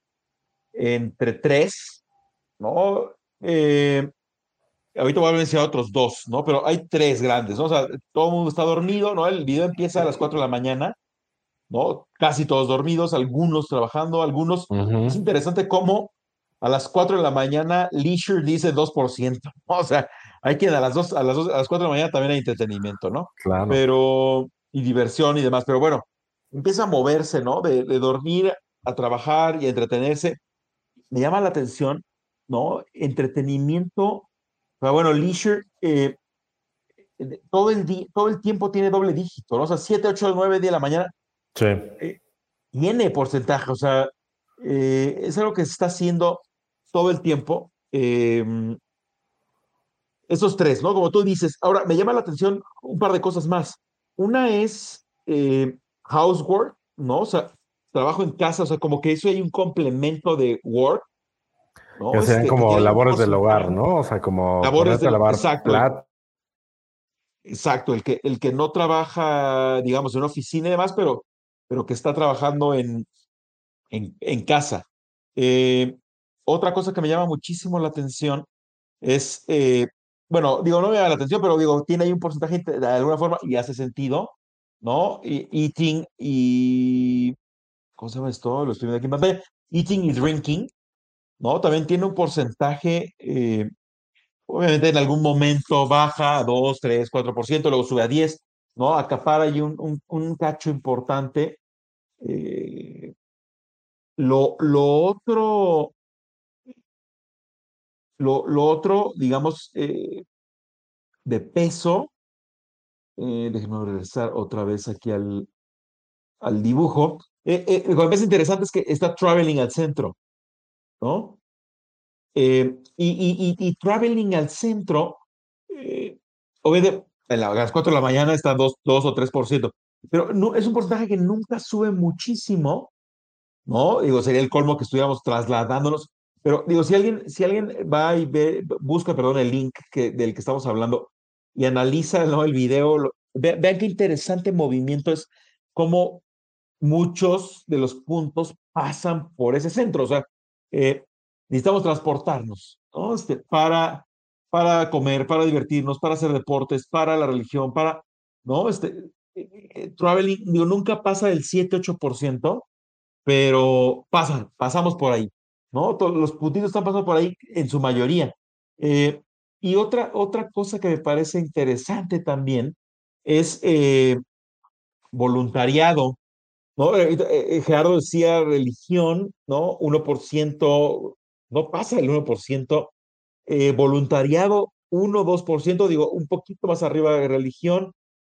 entre tres, ¿no? ahorita voy a mencionar otros dos, ¿no? Pero hay tres grandes, ¿no? O sea, todo el mundo está dormido, ¿no? El video empieza a las cuatro de la mañana ¿no? Casi todos dormidos, algunos trabajando, algunos. Es interesante cómo a las 4 de la mañana Leisure dice 2%. O sea, hay quien a las 2, a las a las 4 de la mañana también hay entretenimiento, ¿no? Claro. Pero, y diversión y demás. Pero bueno, empieza a moverse, ¿no? De, dormir a trabajar y a entretenerse. Me llama la atención, ¿no? Entretenimiento. Pero bueno, Leisure, eh, todo, el todo el tiempo tiene doble dígito, ¿no? O sea, 7, 8, 9, 10 de la mañana Sí. Eh, tiene porcentaje, o sea, eh, es algo que se está haciendo todo el tiempo. Em, esos tres, ¿no? Como tú dices. Ahora, me llama la atención un par de cosas más. Una es eh, housework, ¿no? O sea, trabajo en casa, o sea, como que eso hay un complemento de work. ¿no? Que sean este, como labores del hogar, ¿no? O sea, como labores del lavar exacto. Exacto, el que, el que no trabaja, digamos, en una oficina y demás, pero pero que está trabajando en, en, casa. Eh, otra cosa que me llama muchísimo la atención es, eh, bueno, digo, no me llama la atención, pero digo, tiene ahí un porcentaje de alguna forma y hace sentido, ¿no? eating y, ¿cómo se llama esto? Lo estoy viendo aquí en pantalla. Eating y drinking, ¿no? También tiene un porcentaje, eh, obviamente en algún momento baja a 2, 3, 4%, luego sube a 10, ¿no? Acapara ahí un, un, un cacho importante eh, lo, lo, otro, lo, otro, digamos, eh, de peso, eh, déjenme regresar otra vez aquí al, al dibujo. lo que me parece interesante es que está traveling al centro, ¿no? y, y, y, traveling al centro, obviamente, a las 4 de la mañana está 2, 2 o 3%, pero no, es un porcentaje que nunca sube muchísimo, ¿no? Digo, sería el colmo que estuviéramos trasladándonos. Pero digo, si alguien, si alguien va y ve, busca, perdón, el link del que estamos hablando y analiza el video, vean qué interesante movimiento es cómo muchos de los puntos pasan por ese centro. O sea, eh, necesitamos transportarnos ¿no? este, para, para comer, para divertirnos, para hacer deportes, para la religión, para, ¿no? Este, eh, traveling, digo, nunca pasa el 7-8%, pero pasan, pasamos por ahí, los puntitos están pasando por ahí en su mayoría. Eh, y otra, otra cosa que me parece interesante también es eh, voluntariado. ¿no? Eh, Gerardo decía religión, ¿no? 1%, no pasa el 1%. voluntariado, 1, 2%, digo, un poquito más arriba de religión.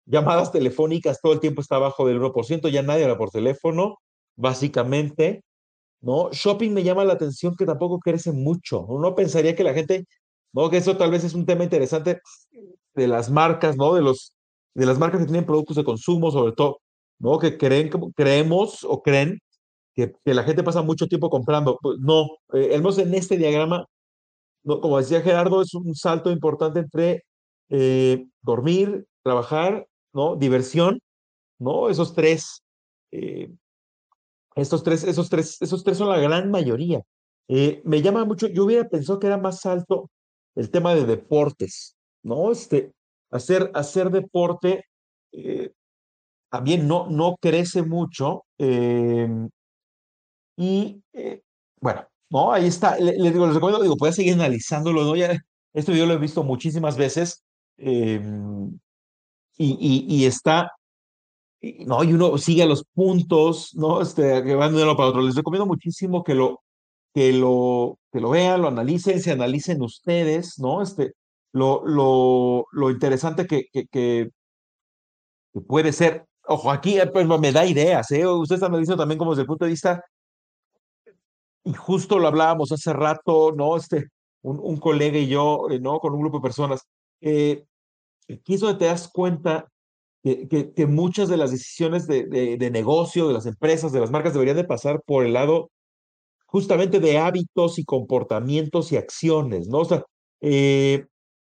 Llamadas telefónicas, todo el tiempo está abajo del 1%, ya nadie habla por teléfono, básicamente. ¿No? Shopping me llama la atención que tampoco crece mucho. Uno pensaría que la gente, ¿no? Que eso tal vez es un tema interesante de las marcas, ¿no? De los de las marcas que tienen productos de consumo, sobre todo, ¿no? Que creen, creemos o creen que, la gente pasa mucho tiempo comprando. Pues no, eh, en este diagrama, ¿no? como decía Gerardo, es un salto importante entre eh, dormir, trabajar, ¿no? Diversión, ¿no? Esos tres, eh, estos tres, esos tres, esos tres son la gran mayoría. Eh, me llama mucho, yo hubiera pensado que era más alto el tema de deportes, ¿no? Este, hacer, hacer deporte eh, también no, no crece mucho. Em, y eh, bueno, ¿no? Ahí está. Les, digo, les recomiendo, digo, puedes seguir analizándolo, ¿no? Ya, este video lo he visto muchísimas veces. Em, y, y, está, ¿no? Y uno sigue los puntos, ¿no? Este, que van de uno para otro. Les recomiendo muchísimo que lo, que lo, que lo vean, lo analicen, se analicen ustedes, ¿no? Este, lo, lo, lo interesante que, que, que, puede ser. Ojo, aquí eh, pues, me da ideas, ¿eh? Ustedes diciendo también como desde el punto de vista, y justo lo hablábamos hace rato, ¿no? Este, un, un colega y yo, eh, ¿no? Con un grupo de personas. Eh, aquí es donde te das cuenta que, muchas de las decisiones de, de, de, negocio, de las empresas, de las marcas, deberían de pasar por el lado justamente de hábitos y comportamientos y acciones, ¿no? O sea, eh,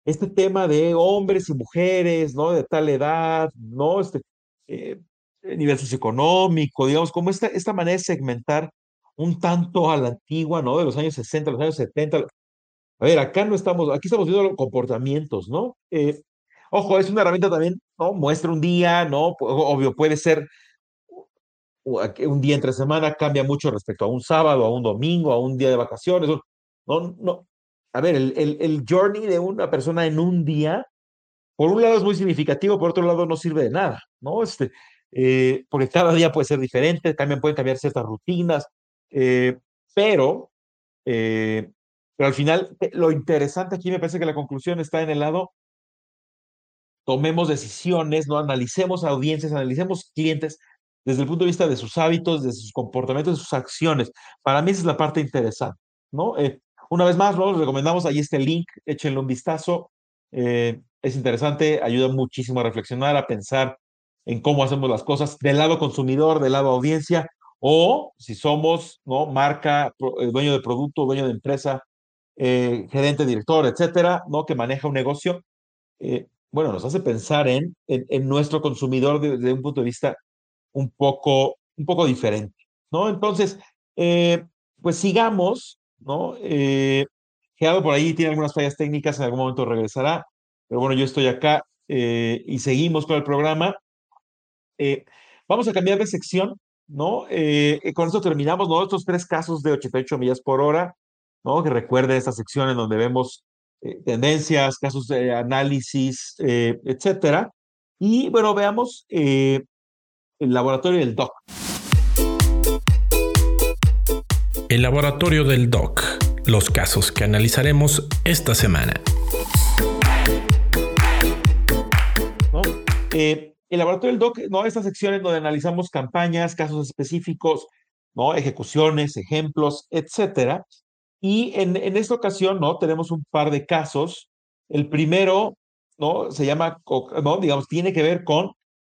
este tema de hombres y mujeres, ¿no? De tal edad, ¿no? Este, eh, nivel socioeconómico, digamos, como esta, esta manera de segmentar un tanto a la antigua, ¿no? De los años 60, los años 70. A ver, acá no estamos, aquí estamos viendo los comportamientos, ¿no? Eh, ojo, es una herramienta también, ¿no? Muestra un día, ¿no? Obvio, puede ser un día entre semana, cambia mucho respecto a un sábado, a un domingo, a un día de vacaciones. No, no, a ver, el, el, el, journey de una persona en un día, por un lado es muy significativo, por otro lado no sirve de nada, ¿no? Este, eh, porque cada día puede ser diferente, también pueden cambiar ciertas rutinas, eh, pero, eh, pero al final lo interesante aquí me parece que la conclusión está en el lado, tomemos decisiones, no analicemos audiencias, analicemos clientes desde el punto de vista de sus hábitos, de sus comportamientos, de sus acciones. Para mí esa es la parte interesante, ¿no? Una vez más, ¿no? les recomendamos, ahí está el link, échenle un vistazo. Eh, es interesante, ayuda muchísimo a reflexionar, a pensar en cómo hacemos las cosas del lado consumidor, del lado audiencia, o si somos ¿no? marca, eh, dueño de producto, dueño de empresa, eh, gerente, director, etcétera, ¿no? que maneja un negocio. Bueno, nos hace pensar en, en, nuestro consumidor desde un punto de vista un poco, un poco diferente. ¿no? Entonces, pues sigamos ¿no? Eh, por ahí tiene algunas fallas técnicas, en algún momento regresará, pero bueno, yo estoy acá eh, y seguimos con el programa. Eh, vamos a cambiar de sección, ¿no? Eh, con esto terminamos, ¿no? Estos tres casos de 88 millas por hora, ¿no? Que recuerde esta sección en donde vemos tendencias, casos de análisis, etcétera. Y bueno, veamos el laboratorio del DOC. El laboratorio del DOC, los casos que analizaremos esta semana. Eh, el laboratorio del DOC, ¿no? Estas secciones donde analizamos campañas, casos específicos, ¿no? Ejecuciones, ejemplos, etcétera. Y en, en esta ocasión, ¿no? Tenemos un par de casos. El primero, ¿no? Se llama, ¿no? Digamos, tiene que ver con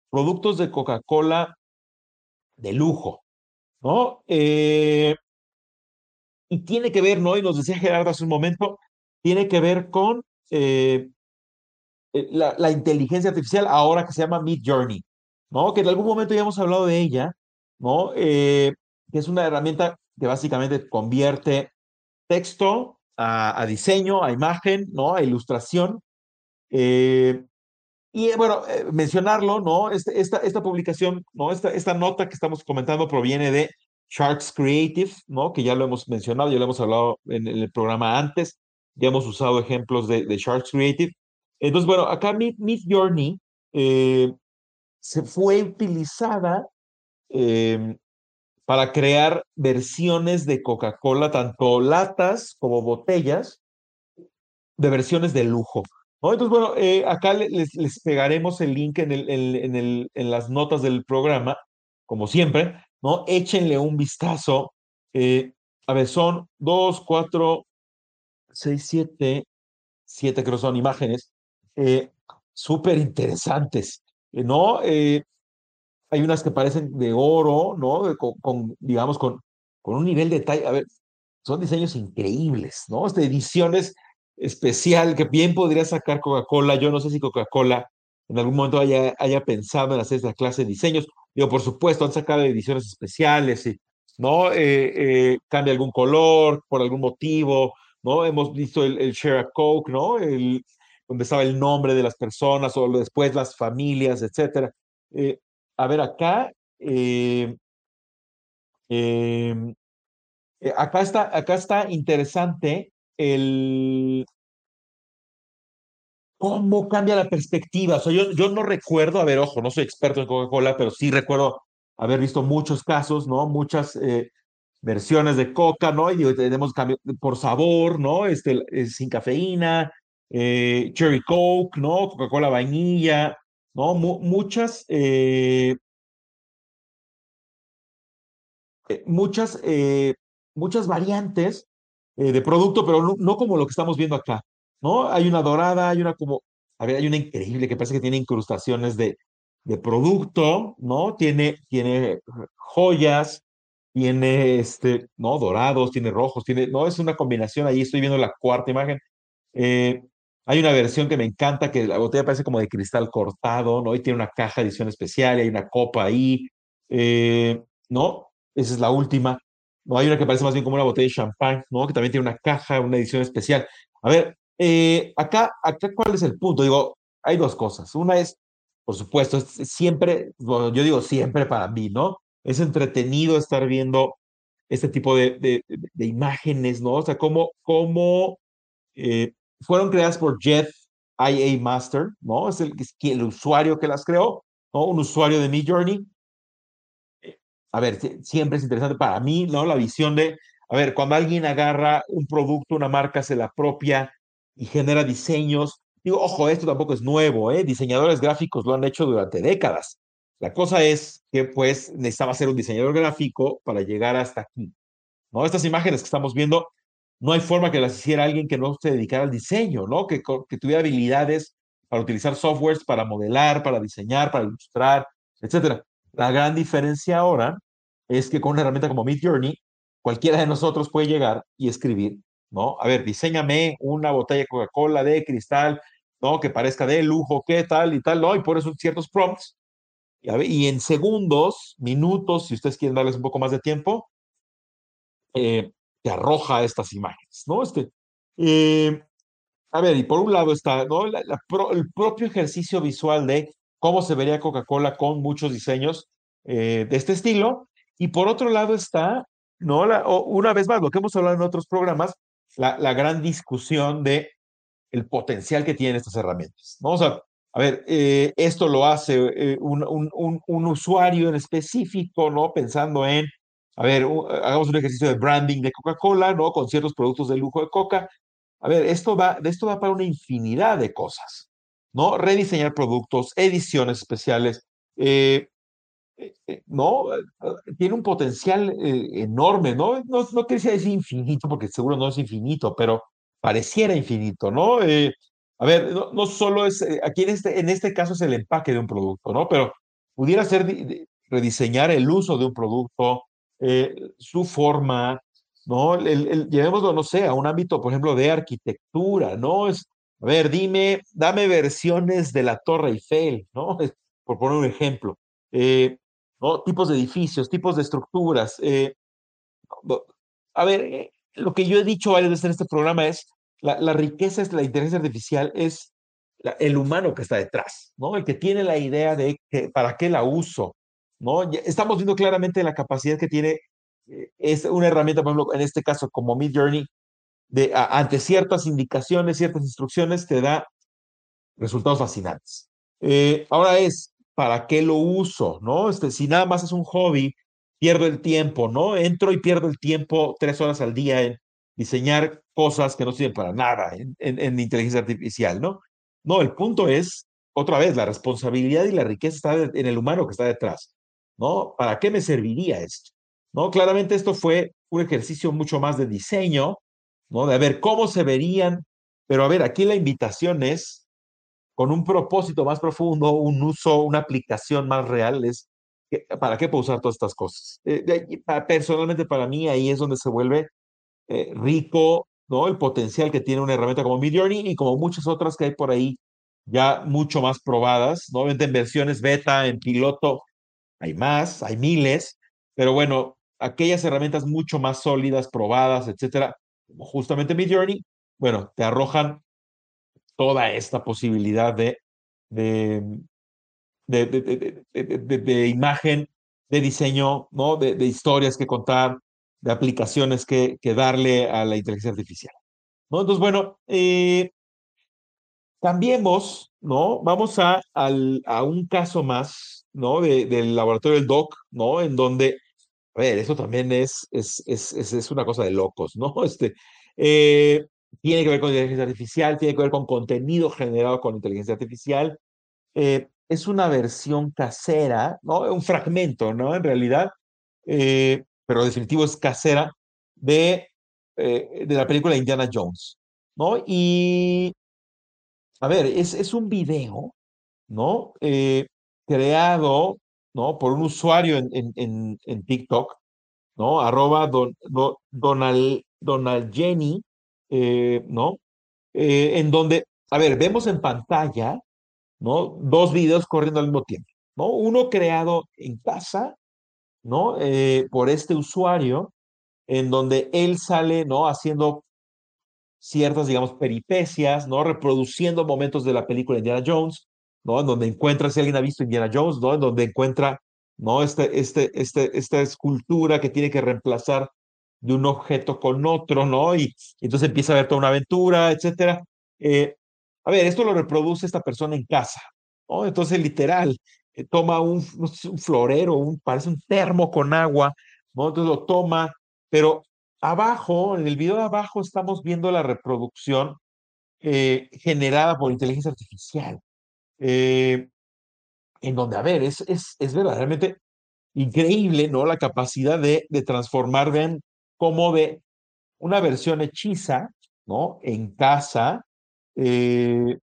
productos de Coca-Cola de lujo, ¿no? Eh, y tiene que ver, ¿no? Y nos decía Gerardo hace un momento, tiene que ver con eh, eh, la, la, inteligencia artificial ahora que se llama Mid Journey, ¿no? Que en algún momento ya hemos hablado de ella, ¿no? Que es una herramienta que básicamente convierte texto a, diseño, a imagen, ¿no? A ilustración. Eh, y bueno, mencionarlo, ¿no? Este, esta, esta publicación, ¿no? Esta, esta nota que estamos comentando proviene de Sharks Creative, ¿no? Que ya lo hemos mencionado, ya lo hemos hablado en, el programa antes, ya hemos usado ejemplos de, Sharks Creative. Entonces, bueno, acá Mid, Journey eh, se fue utilizada em, para crear versiones de Coca-Cola, tanto latas como botellas, de versiones de lujo. Entonces, bueno, eh, acá les, pegaremos el link en, el, en, el, en, las notas del programa, como siempre, ¿no? Échenle un vistazo. Eh, a ver, son dos, cuatro, seis, siete, siete creo son imágenes eh, súper interesantes, ¿no? Hay unas que parecen de oro, ¿no? Con, digamos, con, con un nivel de detalle. A ver, son diseños increíbles, ¿no? De ediciones especial que bien podría sacar Coca-Cola. Yo no sé si Coca-Cola en algún momento haya, haya pensado en hacer esta clase de diseños. Digo, por supuesto, han sacado ediciones especiales, y, ¿no? Eh, eh, cambia algún color por algún motivo, ¿no? Hemos visto el, el Share a Coke, ¿no? El, donde estaba el nombre de las personas o después las familias, etcétera. Eh, a ver, acá, em, acá, está, acá está interesante el cómo cambia la perspectiva. O sea, yo, yo no recuerdo, a ver, ojo, no soy experto en Coca-Cola, pero sí recuerdo haber visto muchos casos, ¿no? Muchas eh, versiones de Coca, ¿no? Y tenemos cambio por sabor, ¿no? Este, eh, sin cafeína, eh, Cherry Coke, ¿no? Coca-Cola vainilla, ¿no? muchas, muchas, muchas variantes eh, de producto, pero no, como lo que estamos viendo acá, ¿no? Hay una dorada, hay una como, a ver, hay una increíble que parece que tiene incrustaciones de, de producto, ¿no? Tiene, tiene joyas, tiene, este, ¿no? Dorados, tiene rojos, tiene, no, es una combinación, ahí estoy viendo la cuarta imagen. Eh, hay una versión que me encanta, que la botella parece como de cristal cortado, ¿no? Y tiene una caja de edición especial, hay una copa ahí, eh, ¿no? Esa es la última. ¿no? Hay una que parece más bien como una botella de champán, ¿no? Que también tiene una caja, una edición especial. A ver, eh, acá, acá, ¿cuál es el punto? Digo, hay dos cosas. Una es, por supuesto, es siempre, yo digo siempre para mí, ¿no? Es entretenido estar viendo este tipo de, de, imágenes, ¿no? O sea, cómo, cómo eh, fueron creadas por Jeff IA Master, ¿no? Es el, el usuario que las creó, ¿no? Un usuario de Mi Journey a ver, siempre es interesante para mí, ¿no? La visión de, a ver, cuando alguien agarra un producto, una marca, se la apropia y genera diseños. Digo, ojo, esto tampoco es nuevo, ¿eh? Diseñadores gráficos lo han hecho durante décadas. La cosa es que, pues, necesitaba ser un diseñador gráfico para llegar hasta aquí, ¿no? Estas imágenes que estamos viendo, no hay forma que las hiciera alguien que no se dedicara al diseño, ¿no? Que, tuviera habilidades para utilizar softwares, para modelar, para diseñar, para ilustrar, etcétera. La gran diferencia ahora es que con una herramienta como Midjourney, cualquiera de nosotros puede llegar y escribir, ¿no? A ver, diseñame una botella de Coca-Cola de cristal, ¿no? Que parezca de lujo, qué tal y tal, ¿no? Y pones ciertos prompts. Y, y en segundos, minutos, si ustedes quieren darles un poco más de tiempo, eh, te arroja estas imágenes, ¿no? Este, eh, a ver, y por un lado está ¿no? el propio ejercicio visual de cómo se vería Coca-Cola con muchos diseños eh, de este estilo. Y por otro lado está, ¿no? Una vez más, lo que hemos hablado en otros programas, la, gran discusión de el potencial que tienen estas herramientas, ¿no? O a ver, eh, esto lo hace un, usuario en específico, ¿no? Pensando en, a ver, hagamos un ejercicio de branding de Coca-Cola, ¿no? Con ciertos productos de lujo de Coca. A ver, esto va, esto va para una infinidad de cosas, ¿no? Rediseñar productos, ediciones especiales, eh, eh, eh, ¿no? Tiene un potencial enorme, ¿no? No, no quisiera decir infinito, porque seguro no es infinito, pero pareciera infinito, ¿no? a ver, no, solo es, aquí este, en este caso es el empaque de un producto, ¿no? Pero pudiera ser rediseñar el uso de un producto, su forma, ¿no? El, llevémoslo, no sé, a un ámbito, por ejemplo, de arquitectura, ¿no? Es, a ver, dime, dame versiones de la Torre Eiffel, ¿no? Por poner un ejemplo. Eh. Tipos de edificios, tipos de estructuras. Eh, a ver, eh, lo que yo he dicho varias veces en este programa es, la, la riqueza es la inteligencia artificial, es el humano que está detrás, ¿no? El que tiene la idea de que, para qué la uso, ¿no? estamos viendo claramente la capacidad que tiene, es una herramienta, por ejemplo, en este caso como Mid Journey, de, ante ciertas indicaciones, ciertas instrucciones, te da resultados fascinantes. Eh, ahora es, ¿para qué lo uso? ¿No? Este, si nada más es un hobby, pierdo el tiempo, ¿no? Entro y pierdo el tiempo tres horas al día en diseñar cosas que no sirven para nada en, en inteligencia artificial, ¿no? No, el punto es, otra vez, la responsabilidad y la riqueza está en el humano que está detrás, ¿no? ¿Para qué me serviría esto? ¿No? Claramente esto fue un ejercicio mucho más de diseño, ¿no? De ver cómo se verían, pero a ver, aquí la invitación es con un propósito más profundo, un uso, una aplicación más real, es ¿para qué puedo usar todas estas cosas? Eh, personalmente para mí ahí es donde se vuelve eh, rico, ¿no? El potencial que tiene una herramienta como Midjourney y como muchas otras que hay por ahí ya mucho más probadas, ¿no? En versiones beta, en piloto, hay más, hay miles, pero bueno, aquellas herramientas mucho más sólidas, probadas, etcétera, como justamente Midjourney, bueno, te arrojan toda esta posibilidad de, de, de, de imagen, de diseño, ¿no? De, historias que contar, de aplicaciones que, que, darle a la inteligencia artificial. ¿no? Entonces, bueno, eh, cambiemos, ¿no? Vamos a, al, a un caso más, ¿no? del laboratorio del DOC, ¿no? En donde, a ver, eso también es, es, es, es una cosa de locos, ¿no? Este, eh, tiene que ver con inteligencia artificial, tiene que ver con contenido generado con inteligencia artificial. Eh, es una versión casera, ¿no? Un fragmento, ¿no? En realidad, eh, pero definitivo es casera de, de la película Indiana Jones, ¿no? Y, a ver, es, es un video, ¿no? Creado, ¿no? Por un usuario en, en, en, TikTok, ¿no? Arroba don, Donald, Donald Jenny, eh, ¿no? Eh, en donde, a ver, vemos en pantalla, ¿no? Dos videos corriendo al mismo tiempo, ¿no? Uno creado en casa, ¿no? Eh, por este usuario, en donde él sale, ¿no? Haciendo ciertas, digamos, peripecias, ¿no? Reproduciendo momentos de la película Indiana Jones, En donde encuentra, si alguien ha visto Indiana Jones, ¿no? En donde encuentra, ¿no? Este, este, este, esta escultura que tiene que reemplazar de un objeto con otro, ¿no? Y, entonces empieza a ver toda una aventura, etcétera. Eh, a ver, esto lo reproduce esta persona en casa, ¿no? Entonces, literal, eh, toma un, florero, un, parece un termo con agua. Entonces lo toma, pero abajo, en el video de abajo, estamos viendo la reproducción eh, generada por inteligencia artificial. En donde, a ver, es, es, es verdaderamente increíble, ¿no? La capacidad de, de transformar, vean como de una versión hechiza, ¿no? En casa, eh,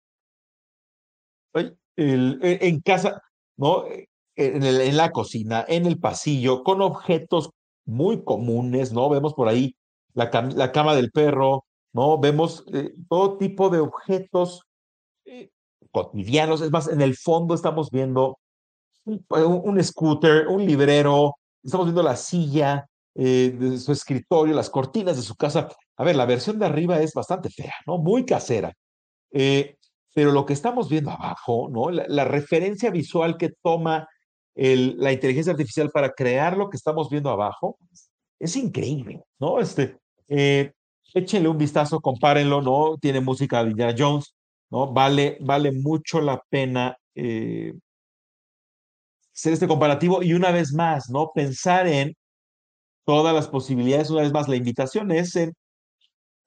e, en casa, ¿no? E, en, la cocina, en el pasillo, con objetos muy comunes, ¿no? Vemos por ahí la, la cama del perro, ¿no? Vemos eh, todo tipo de objetos eh, cotidianos. Es más, en el fondo estamos viendo un, un, scooter, un librero, estamos viendo la silla, eh, de su escritorio, las cortinas de su casa. A ver, la versión de arriba es bastante fea, ¿no? Muy casera. Eh, pero lo que estamos viendo abajo, ¿no? La, referencia visual que toma la inteligencia artificial para crear lo que estamos viendo abajo es increíble, ¿no? Este, eh, échenle un vistazo, compárenlo, ¿no? Tiene música de Indiana Jones, ¿no? Vale, vale mucho la pena eh, hacer este comparativo y una vez más, ¿no? Pensar en todas las posibilidades. Una vez más, la invitación es en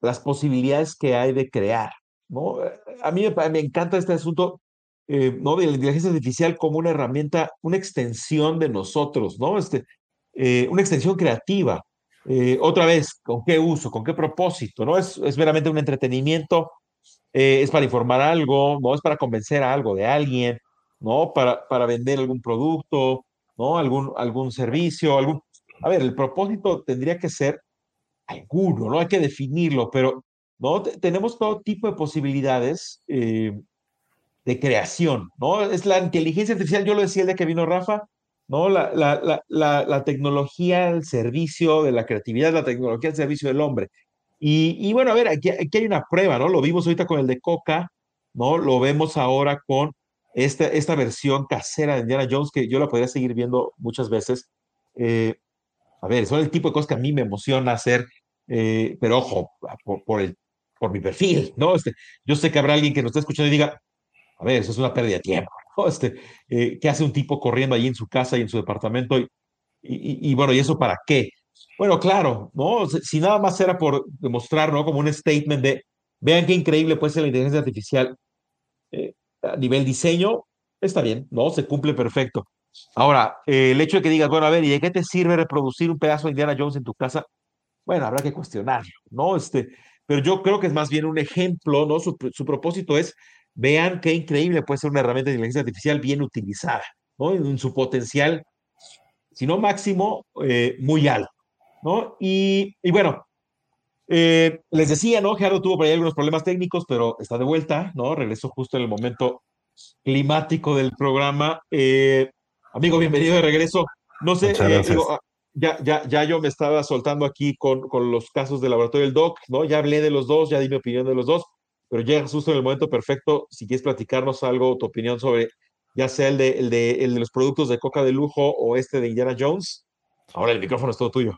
las posibilidades que hay de crear. ¿no? A mí me, encanta este asunto eh, ¿no? de la inteligencia artificial como una herramienta, una extensión de nosotros, ¿no? Este, eh, una extensión creativa. Otra vez, ¿con qué uso? ¿Con qué propósito? ¿no? Es, es meramente un entretenimiento, es para informar algo, ¿no? Es para convencer a algo de alguien, ¿no? Para, para vender algún producto, ¿no? Algún, algún servicio, algún a ver, el propósito tendría que ser alguno, ¿no? Hay que definirlo, pero ¿no? tenemos todo tipo de posibilidades eh, de creación, ¿no? Es la inteligencia artificial, yo lo decía el día que vino Rafa, ¿no? La, la, la, la tecnología al servicio de la creatividad, la tecnología al servicio del hombre. Y, bueno, a ver, aquí, hay una prueba, ¿no? Lo vimos ahorita con el de Coca, ¿no? Lo vemos ahora con esta, esta versión casera de Indiana Jones, que yo la podría seguir viendo muchas veces. Eh, a ver, son el tipo de cosas que a mí me emociona hacer Eh, pero ojo, por, el, por mi perfil, ¿no? Este, yo sé que habrá alguien que nos esté escuchando y diga, a ver, eso es una pérdida de tiempo, ¿no? Este, eh, ¿qué hace un tipo corriendo ahí en su casa y en su departamento? Y, bueno, ¿y eso para qué? Bueno, claro, ¿no? Si nada más era por demostrar, ¿no? Como un statement de, vean qué increíble puede ser la inteligencia artificial eh, a nivel diseño, está bien, ¿no? Se cumple perfecto. Ahora, eh, el hecho de que digas, bueno, a ver, ¿y de qué te sirve reproducir un pedazo de Indiana Jones en tu casa? Bueno, habrá que cuestionarlo, ¿no? Este, pero yo creo que es más bien un ejemplo, ¿no? Su, propósito es, vean qué increíble puede ser una herramienta de inteligencia artificial bien utilizada, ¿no? En su potencial, si no máximo, eh, muy alto, ¿no? Y, y bueno, eh, les decía, ¿no? Gerardo tuvo por ahí algunos problemas técnicos, pero está de vuelta, ¿no? Regresó justo en el momento climático del programa. Eh, amigo, bienvenido de regreso. No sé, eh, ah, ya, ya, ya yo me estaba soltando aquí con, con los casos del laboratorio del DOC, ¿no? Ya hablé de los dos, ya di mi opinión de los dos, pero llega justo en el momento perfecto. Si quieres platicarnos algo, tu opinión sobre ya sea el de, el de, el de los productos de coca de lujo o este de Indiana Jones, ahora el micrófono es todo tuyo.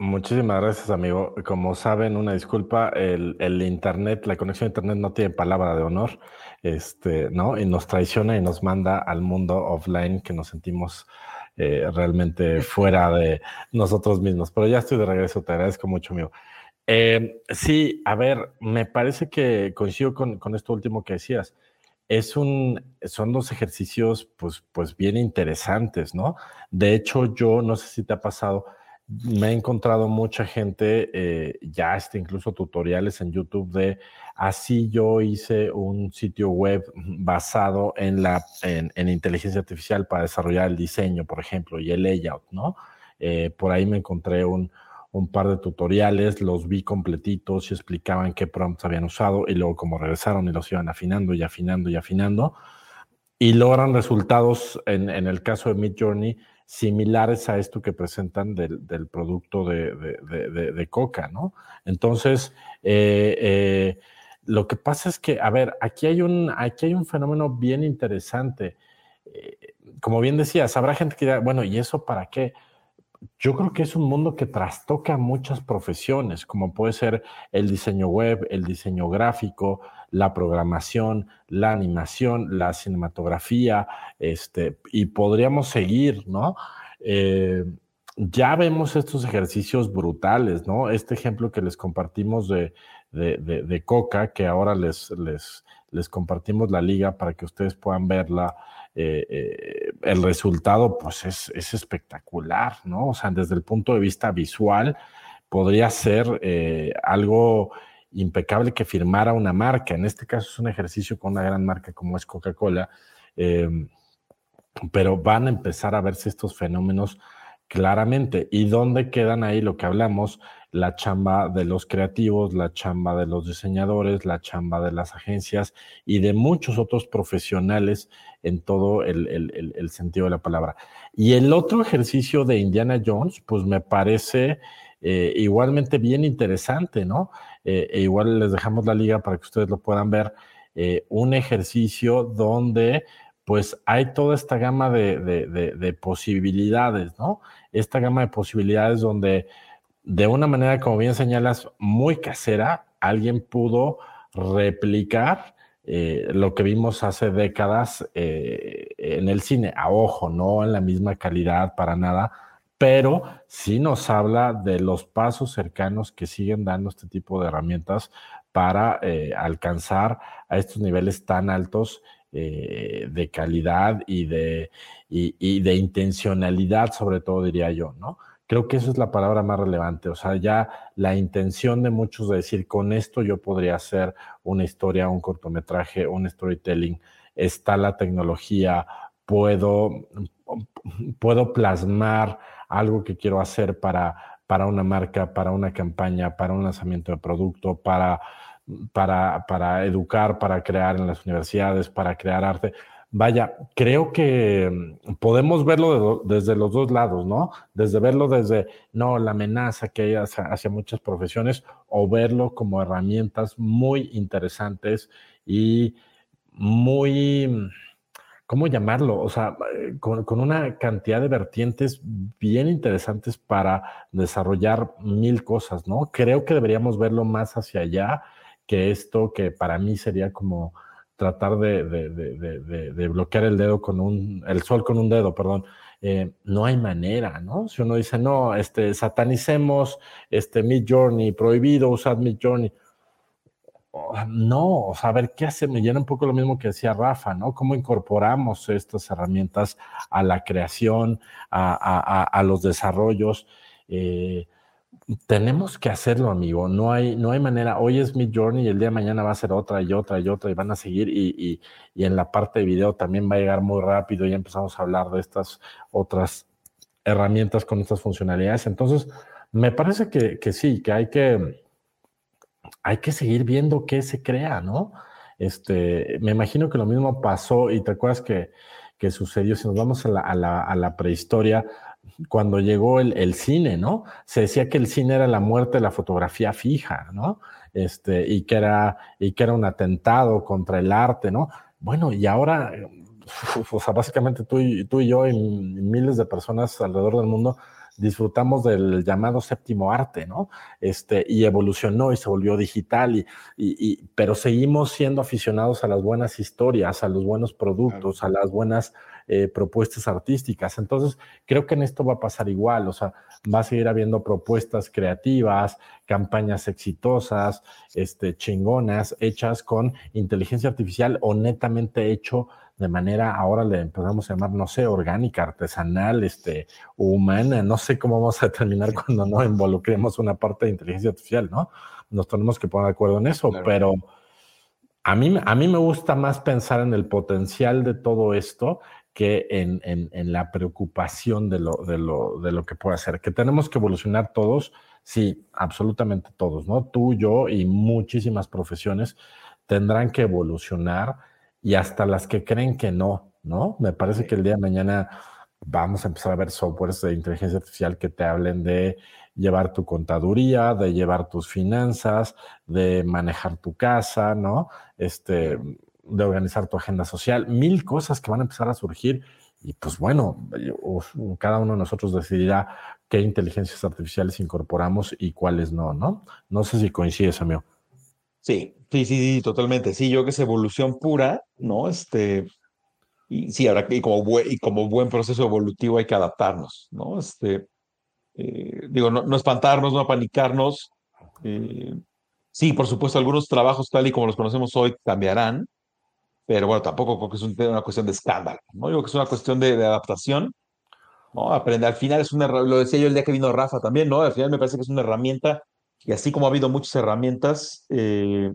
Muchísimas gracias, amigo. Como saben, una disculpa, el, internet, la conexión a internet no tiene palabra de honor, este, ¿no? Y nos traiciona y nos manda al mundo offline que nos sentimos eh, realmente fuera de nosotros mismos. Pero ya estoy de regreso, te agradezco mucho, amigo. Eh, sí, a ver, me parece que coincido con, con, esto último que decías. Es un, son dos ejercicios, pues, pues bien interesantes, ¿no? De hecho, yo no sé si te ha pasado, me he encontrado mucha gente, eh, ya este, incluso tutoriales en YouTube de así yo hice un sitio web basado en la en, inteligencia artificial para desarrollar el diseño, por ejemplo, y el layout, ¿no? Eh, por ahí me encontré un, un, par de tutoriales, los vi completitos y explicaban qué prompts habían usado y luego como regresaron y los iban afinando y afinando y afinando y logran resultados en, en el caso de Mid Journey similares a esto que presentan del, producto de, Coca, ¿no? Entonces, eh, eh, lo que pasa es que, a ver, aquí hay un, aquí hay un fenómeno bien interesante. Eh, como bien decías, habrá gente que dirá, bueno, ¿y eso para qué? Yo creo que es un mundo que trastoca muchas profesiones, como puede ser el diseño web, el diseño gráfico, la programación, la animación, la cinematografía, este, y podríamos seguir, ¿no? Eh, ya vemos estos ejercicios brutales, ¿no? Este ejemplo que les compartimos de, de, Coca, que ahora les, les, les, compartimos la liga para que ustedes puedan verla. Eh, eh, el resultado, pues es, es, espectacular, ¿no? O sea, desde el punto de vista visual, podría ser algo impecable que firmara una marca. En este caso es un ejercicio con una gran marca como es Coca-Cola, em, pero van a empezar a verse estos fenómenos claramente. ¿Y dónde quedan ahí lo que hablamos? La chamba de los creativos, la chamba de los diseñadores, la chamba de las agencias y de muchos otros profesionales en todo el sentido de la palabra. Y el otro ejercicio de Indiana Jones, pues me parece eh, igualmente bien interesante, ¿no? Eh, e igual les dejamos la liga para que ustedes lo puedan ver. Eh, un ejercicio donde pues hay toda esta gama de, de, posibilidades, ¿no? Esta gama de posibilidades donde de una manera, como bien señalas, muy casera, alguien pudo replicar lo que vimos hace décadas en el cine, a ojo, no en la misma calidad para nada, pero sí nos habla de los pasos cercanos que siguen dando este tipo de herramientas para eh, alcanzar a estos niveles tan altos eh, de calidad y de, y, de intencionalidad, sobre todo diría yo, ¿no? Creo que esa es la palabra más relevante, o sea, ya la intención de muchos de decir, con esto yo podría hacer una historia, un cortometraje, un storytelling, está la tecnología, puedo, puedo plasmar algo que quiero hacer para, para una marca, para una campaña, para un lanzamiento de producto, para, para, para educar, para crear en las universidades, para crear arte. Vaya, creo que podemos verlo desde los dos lados, ¿no? Desde verlo desde, no, la amenaza que hay hacia, hacia, muchas profesiones o verlo como herramientas muy interesantes y muy ¿cómo llamarlo? O sea, eh, con, una cantidad de vertientes bien interesantes para desarrollar mil cosas, ¿no? Creo que deberíamos verlo más hacia allá que esto que para mí sería como tratar de bloquear el dedo con un, el sol con un dedo, perdón. Eh, no hay manera, ¿no? Si uno dice, no, este, satanicemos este Mid Journey, prohibido usar Mid Journey. Oh, no, a ver, ¿qué hace? Me llena un poco lo mismo que decía Rafa, ¿no? ¿Cómo incorporamos estas herramientas a la creación, a los desarrollos? Eh, tenemos que hacerlo, amigo. No hay, no hay manera. Hoy es mi journey y el día de mañana va a ser otra y otra y otra y van a seguir. Y, y, y, en la parte de video también va a llegar muy rápido. Ya empezamos a hablar de estas otras herramientas con estas funcionalidades. Entonces, me parece que, que sí, que hay que hay que seguir viendo qué se crea, ¿no? Este, me imagino que lo mismo pasó y te acuerdas que, que sucedió, si nos vamos a la, a la, prehistoria, cuando llegó el, el, cine, ¿no? Se decía que el cine era la muerte de la fotografía fija, ¿no? Este, y que era, y que era un atentado contra el arte, ¿no? Bueno, y ahora, o sea, básicamente tú y, tú y yo y miles de personas alrededor del mundo disfrutamos del llamado séptimo arte, ¿no? Este, y evolucionó y se volvió digital, y, y, y, pero seguimos siendo aficionados a las buenas historias, a los buenos productos, a las buenas eh, propuestas artísticas. Entonces, creo que en esto va a pasar igual, o sea, va a seguir habiendo propuestas creativas, campañas exitosas, este, chingonas, hechas con inteligencia artificial o netamente hecho de manera, ahora le empezamos a llamar, no sé, orgánica, artesanal, este, humana, no sé cómo vamos a terminar cuando no involucremos una parte de inteligencia artificial, ¿no? Nos tenemos que poner de acuerdo en eso, claro. pero a mí, a mí me gusta más pensar en el potencial de todo esto que en, en, en la preocupación de lo, de, lo, de lo que puede hacer. Que tenemos que evolucionar todos, sí, absolutamente todos, ¿no? Tú, yo y muchísimas profesiones tendrán que evolucionar y hasta las que creen que no, ¿no? Me parece que el día de mañana vamos a empezar a ver softwares de inteligencia artificial que te hablen de llevar tu contaduría, de llevar tus finanzas, de manejar tu casa, ¿no? Este, de organizar tu agenda social, mil cosas que van a empezar a surgir y pues bueno, cada uno de nosotros decidirá qué inteligencias artificiales incorporamos y cuáles no, ¿no? No sé si coincides, amigo. Sí, sí, sí, sí, totalmente. Sí, yo que es evolución pura, ¿no? Este, y sí, ahora y como, buen, y como buen proceso evolutivo hay que adaptarnos, ¿no? Este, eh, digo, no, no, espantarnos, no apanicarnos. Eh, sí, por supuesto, algunos trabajos tal y como los conocemos hoy cambiarán, pero bueno, tampoco creo que es un, una cuestión de escándalo, ¿no? Yo creo que es una cuestión de, de adaptación, ¿no? Aprender, al final es una, lo decía yo el día que vino Rafa también, ¿no? Al final me parece que es una herramienta y así como ha habido muchas herramientas eh,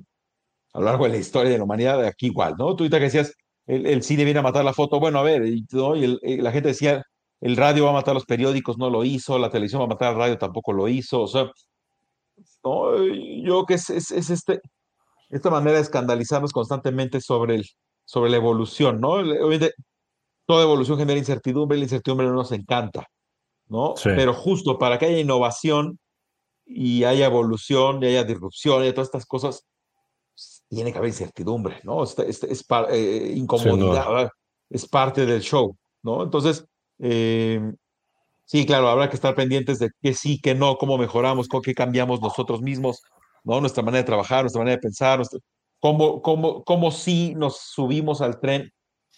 a lo largo de la historia de la humanidad, aquí igual, ¿no? Tú ahorita que decías, el, el, cine viene a matar la foto, bueno, a ver, y, ¿no? y, el, y, la gente decía, el radio va a matar los periódicos, no lo hizo, la televisión va a matar al radio, tampoco lo hizo, o sea, ¿no? yo que es, es, es, este, esta manera de escandalizarnos constantemente sobre, el, sobre la evolución, ¿no? Obviamente, toda evolución genera incertidumbre, la incertidumbre no nos encanta, ¿no? Sí. Pero justo para que haya innovación, y haya evolución, y haya disrupción, y todas estas cosas, tiene que haber incertidumbre, ¿no? Es, es, es eh, incomodidad, sí, es parte del show, ¿no? Entonces, eh, sí, claro, habrá que estar pendientes de qué sí, qué no, cómo mejoramos, cómo, qué cambiamos nosotros mismos, ¿no? Nuestra manera de trabajar, nuestra manera de pensar, nuestra, cómo, cómo, cómo sí nos subimos al tren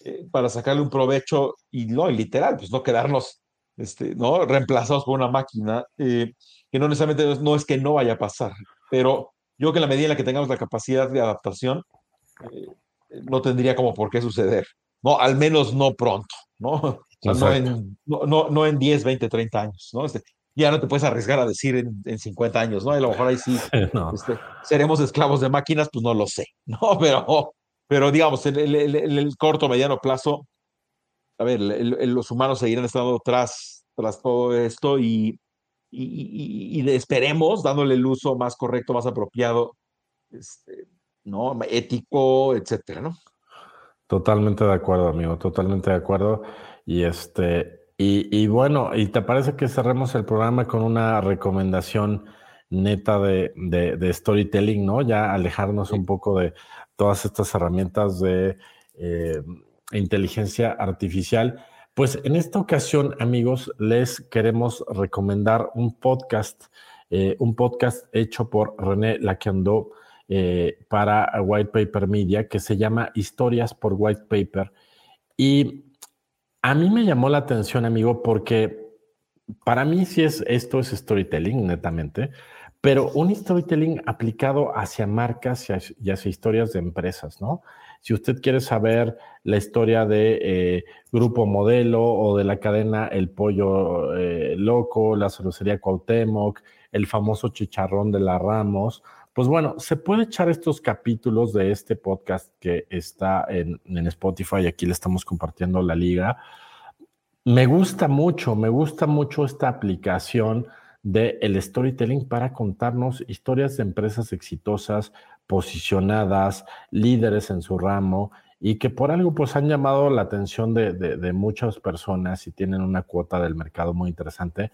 eh, para sacarle un provecho y no, y literal, pues no quedarnos, este, ¿no? Reemplazados por una máquina. Eh, que no necesariamente no es que no vaya a pasar, pero yo que en la medida en la que tengamos la capacidad de adaptación, eh, no tendría como por qué suceder, ¿no? Al menos no pronto, ¿no? O sea, no, en, no, no, no, en 10, 20, 30 años, ¿no? Este, ya no te puedes arriesgar a decir en, en 50 años, ¿no? A lo mejor ahí sí, este, seremos esclavos de máquinas, pues no lo sé, ¿no? Pero, pero digamos, en el, el, el, el corto, mediano plazo, a ver, los humanos seguirán estando tras, tras todo esto y, y, y, y, esperemos dándole el uso más correcto, más apropiado, este, ¿no? Ético, etcétera, ¿no? Totalmente de acuerdo, amigo, totalmente de acuerdo. Y este, y, y, bueno, ¿y te parece que cerremos el programa con una recomendación neta de, de, de storytelling, ¿no? Ya alejarnos sí. un poco de todas estas herramientas de eh, inteligencia artificial. Pues en esta ocasión, amigos, les queremos recomendar un podcast, eh, un podcast hecho por René Laquando eh, para White Paper Media que se llama Historias por White Paper. Y a mí me llamó la atención, amigo, porque para mí sí es esto es storytelling, netamente, pero un storytelling aplicado hacia marcas y hacia, historias de empresas, ¿no? Si usted quiere saber la historia de eh, Grupo Modelo o de la cadena El Pollo eh, Loco, la cervecería Cuauhtémoc, el famoso chicharrón de la Ramos, pues bueno, se puede echar estos capítulos de este podcast que está en, en Spotify, aquí le estamos compartiendo la liga. Me gusta mucho, me gusta mucho esta aplicación del el storytelling para contarnos historias de empresas exitosas, posicionadas, líderes en su ramo y que por algo pues han llamado la atención de, de, muchas personas y tienen una cuota del mercado muy interesante.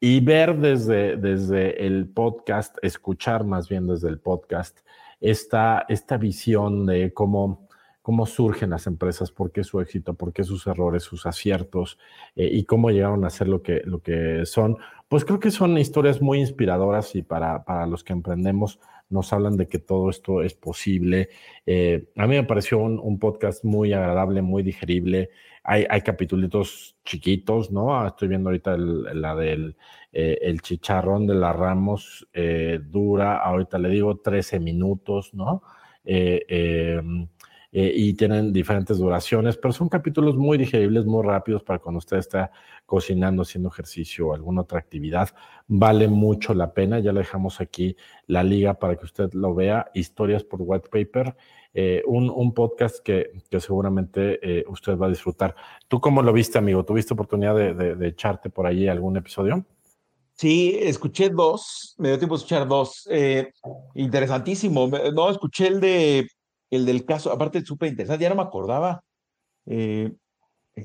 Y ver desde, desde el podcast, escuchar más bien desde el podcast, esta, esta visión de cómo cómo surgen las empresas, por qué su éxito, por qué sus errores, sus aciertos eh, y cómo llegaron a ser lo que, lo que son. Pues creo que son historias muy inspiradoras y para, para los que emprendemos nos hablan de que todo esto es posible. Eh, a mí me pareció un, podcast muy agradable, muy digerible. Hay, hay capítulos chiquitos, ¿no? Estoy viendo ahorita la del eh, el chicharrón de la Ramos, dura, ahorita le digo 13 minutos, ¿no? Eh, y tienen diferentes duraciones, pero son capítulos muy digeribles, muy rápidos para cuando usted está cocinando, haciendo ejercicio o alguna otra actividad. Vale mucho la pena. Ya le dejamos aquí la liga para que usted lo vea. Historias por White Paper. Eh, un, podcast que, que seguramente eh, usted va a disfrutar. ¿Tú cómo lo viste, amigo? ¿Tuviste oportunidad de, echarte por ahí algún episodio? Sí, escuché dos, me dio tiempo de escuchar dos. interesantísimo. No, escuché el de el del caso, aparte súper interesante, ya no me acordaba. Eh,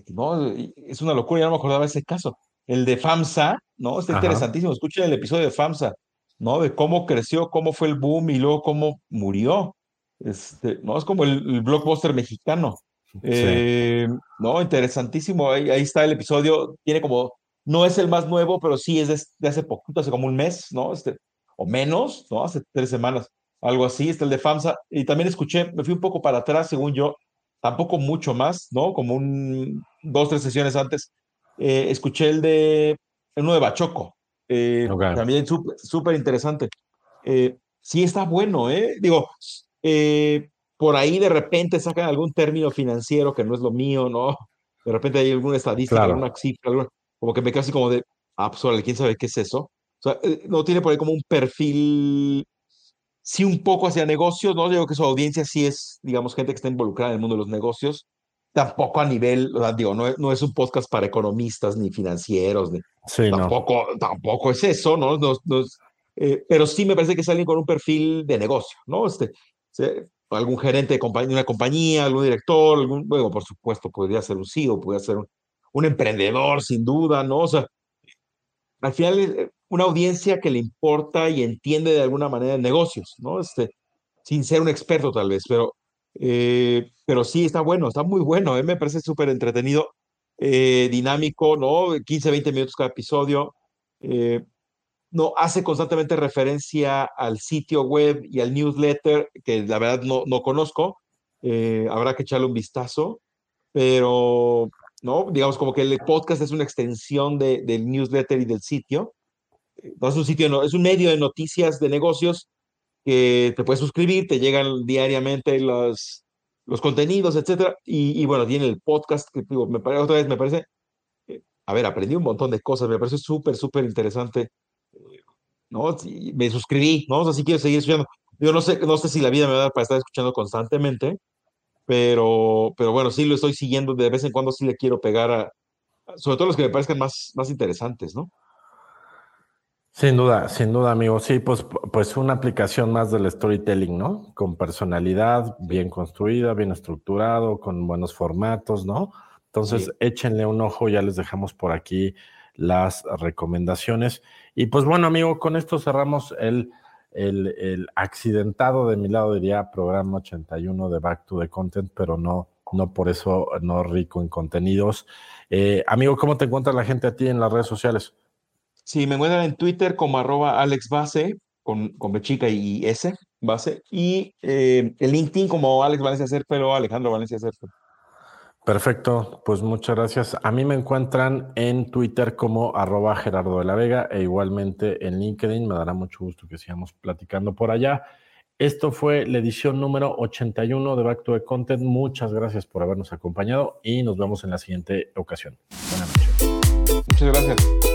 no, es una locura, ya no me acordaba ese caso. El de FAMSA, ¿no? Está interesantísimo. Escuchen el episodio de FAMSA, ¿no? De cómo creció, cómo fue el boom y luego cómo murió. Este, ¿no? Es como el, blockbuster mexicano. Eh, no, interesantísimo. Ahí, ahí, está el episodio. Tiene como, no es el más nuevo, pero sí es de, hace poquito, hace como un mes, ¿no? Este, o menos, ¿no? Hace tres semanas algo así, está el de FAMSA, y también escuché, me fui un poco para atrás, según yo, tampoco mucho más, ¿no? Como un, dos, tres sesiones antes, eh, escuché el de, uno de Bachoco, eh, también súper interesante. Eh, sí está bueno, ¿eh? Digo, por ahí de repente sacan algún término financiero que no es lo mío, ¿no? De repente hay alguna estadística, alguna cifra, como que me así como de, ah, pues ¿quién sabe qué es eso? O sea, no tiene por ahí como un perfil sí un poco hacia negocios, no digo que su audiencia sí es, digamos, gente que está involucrada en el mundo de los negocios, tampoco a nivel, digo, no, no, es un podcast para economistas ni financieros, ni, tampoco, tampoco es eso, ¿no? Eh, pero sí me parece que es alguien con un perfil de negocio, ¿no? Este, algún gerente de, compañía, una compañía, algún director, algún, bueno, por supuesto, podría ser un CEO, podría ser un, un emprendedor, sin duda, ¿no? O sea, al final eh, una audiencia que le importa y entiende de alguna manera negocios, ¿no? Este, sin ser un experto tal vez, pero, eh, pero sí está bueno, está muy bueno, ¿eh? me parece súper entretenido, eh, dinámico, ¿no? 15, 20 minutos cada episodio. no, hace constantemente referencia al sitio web y al newsletter, que la verdad no, no conozco, habrá que echarle un vistazo, pero, ¿no? Digamos como que el podcast es una extensión de, del newsletter y del sitio, es un sitio, es un medio de noticias de negocios que te puedes suscribir, te llegan diariamente los, los contenidos, etcétera. Y, bueno, tiene el podcast que digo, me parece, otra vez me parece, eh, a ver, aprendí un montón de cosas, me parece súper, súper interesante. Eh, ¿no? me suscribí, ¿no? O sea, si quiero seguir escuchando. Yo no sé, no sé si la vida me va a dar para estar escuchando constantemente, pero, pero bueno, sí lo estoy siguiendo, de vez en cuando sí le quiero pegar a, sobre todo los que me parezcan más, más interesantes, ¿no? Sin duda, sin duda, amigo. Sí, pues, pues una aplicación más del storytelling, ¿no? Con personalidad, bien construida, bien estructurado, con buenos formatos, ¿no? Entonces, échenle un ojo, ya les dejamos por aquí las recomendaciones. Y pues bueno, amigo, con esto cerramos el, el, accidentado de mi lado, diría, programa 81 de Back to the Content, pero no, no por eso no rico en contenidos. Eh, amigo, ¿cómo te encuentra la gente a ti en las redes sociales? Sí, me encuentran en Twitter como arroba alexbase, con, con B chica y S, base, y eh, el LinkedIn como Alex Valencia Cerpelo, Alejandro Valencia Cerpelo. Perfecto, pues muchas gracias. A mí me encuentran en Twitter como arroba Gerardo de la Vega e igualmente en LinkedIn. Me dará mucho gusto que sigamos platicando por allá. Esto fue la edición número 81 de Back to the Content. Muchas gracias por habernos acompañado y nos vemos en la siguiente ocasión. Buenas noches. Muchas gracias.